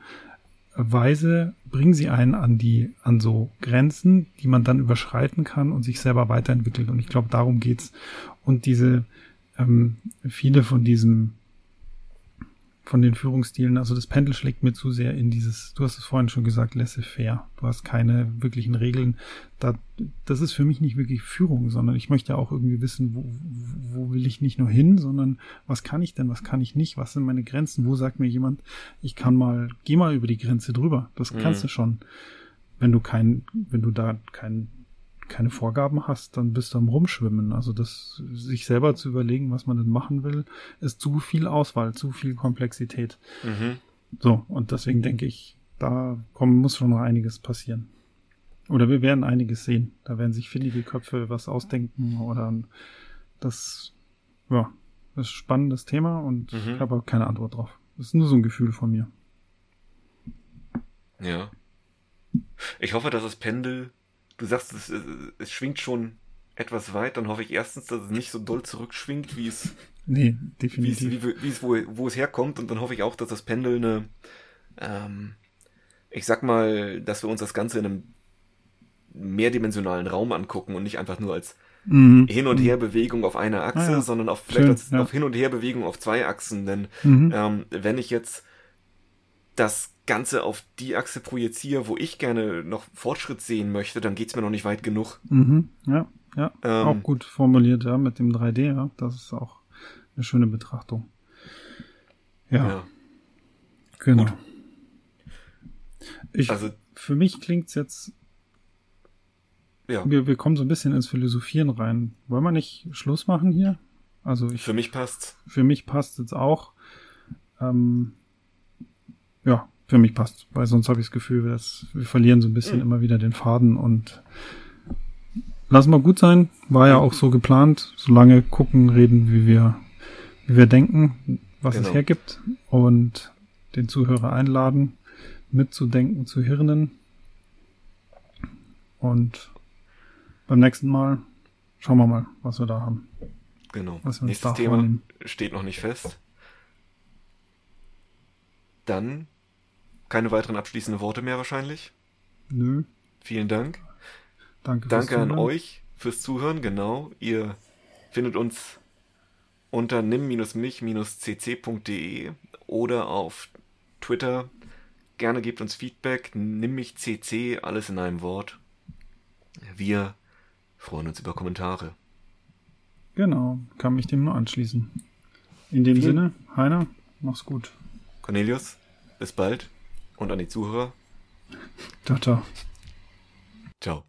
Weise, bringen sie einen an die, an so Grenzen, die man dann überschreiten kann und sich selber weiterentwickelt. Und ich glaube, darum geht's. Und diese, ähm, viele von diesem von den Führungsstilen. Also das Pendel schlägt mir zu sehr in dieses, du hast es vorhin schon gesagt, laissez-faire. Du hast keine wirklichen Regeln. Da, das ist für mich nicht wirklich Führung, sondern ich möchte auch irgendwie wissen, wo, wo will ich nicht nur hin, sondern was kann ich denn, was kann ich nicht, was sind meine Grenzen, wo sagt mir jemand, ich kann mal, geh mal über die Grenze drüber. Das mhm. kannst du schon. Wenn du kein, wenn du da kein keine Vorgaben hast, dann bist du am Rumschwimmen. Also das sich selber zu überlegen, was man denn machen will, ist zu viel Auswahl, zu viel Komplexität. Mhm. So, und deswegen denke ich, da kommen, muss schon noch einiges passieren. Oder wir werden einiges sehen. Da werden sich findige Köpfe was ausdenken oder das, ja, das ist ein spannendes Thema und mhm. ich habe auch keine Antwort drauf. Das ist nur so ein Gefühl von mir. Ja. Ich hoffe, dass das Pendel du sagst, es, es schwingt schon etwas weit, dann hoffe ich erstens, dass es nicht so doll zurückschwingt, wie es, (laughs) nee, definitiv. Wie es, wie, wie es wo, wo es herkommt. Und dann hoffe ich auch, dass das Pendel eine, ähm, ich sag mal, dass wir uns das Ganze in einem mehrdimensionalen Raum angucken und nicht einfach nur als mhm. Hin- und mhm. Herbewegung auf einer Achse, ah, ja. sondern auf, vielleicht Schön, als, ja. auf Hin- und Herbewegung auf zwei Achsen. Denn mhm. ähm, wenn ich jetzt das Ganze auf die Achse projiziere, wo ich gerne noch Fortschritt sehen möchte, dann geht's mir noch nicht weit genug. Mhm, ja, ja. Ähm, auch gut formuliert, ja, mit dem 3D, ja. Das ist auch eine schöne Betrachtung. Ja. ja. Genau. Gut. Ich, also, für mich klingt's jetzt. Ja. Wir, wir kommen so ein bisschen ins Philosophieren rein. Wollen wir nicht Schluss machen hier? Also ich, für mich passt's. Für mich passt jetzt auch. Ähm, ja, für mich passt, weil sonst habe ich das Gefühl, dass wir verlieren so ein bisschen mhm. immer wieder den Faden und lassen wir gut sein. War ja auch so geplant. Solange gucken, reden, wie wir, wie wir denken, was genau. es hergibt und den Zuhörer einladen, mitzudenken, zu hirnen. Und beim nächsten Mal schauen wir mal, was wir da haben. Genau. Nächstes Thema vornehmen. steht noch nicht fest. Dann keine weiteren abschließenden Worte mehr wahrscheinlich? Nö. Vielen Dank. Danke, Danke an euch fürs Zuhören, genau. Ihr findet uns unter nimm-mich-cc.de oder auf Twitter. Gerne gebt uns Feedback. Nimm mich cc, alles in einem Wort. Wir freuen uns über Kommentare. Genau, kann mich dem nur anschließen. In dem Vielen Sinne, Heiner, mach's gut. Cornelius, bis bald und an die Zuhörer. Ciao, ciao. Ciao.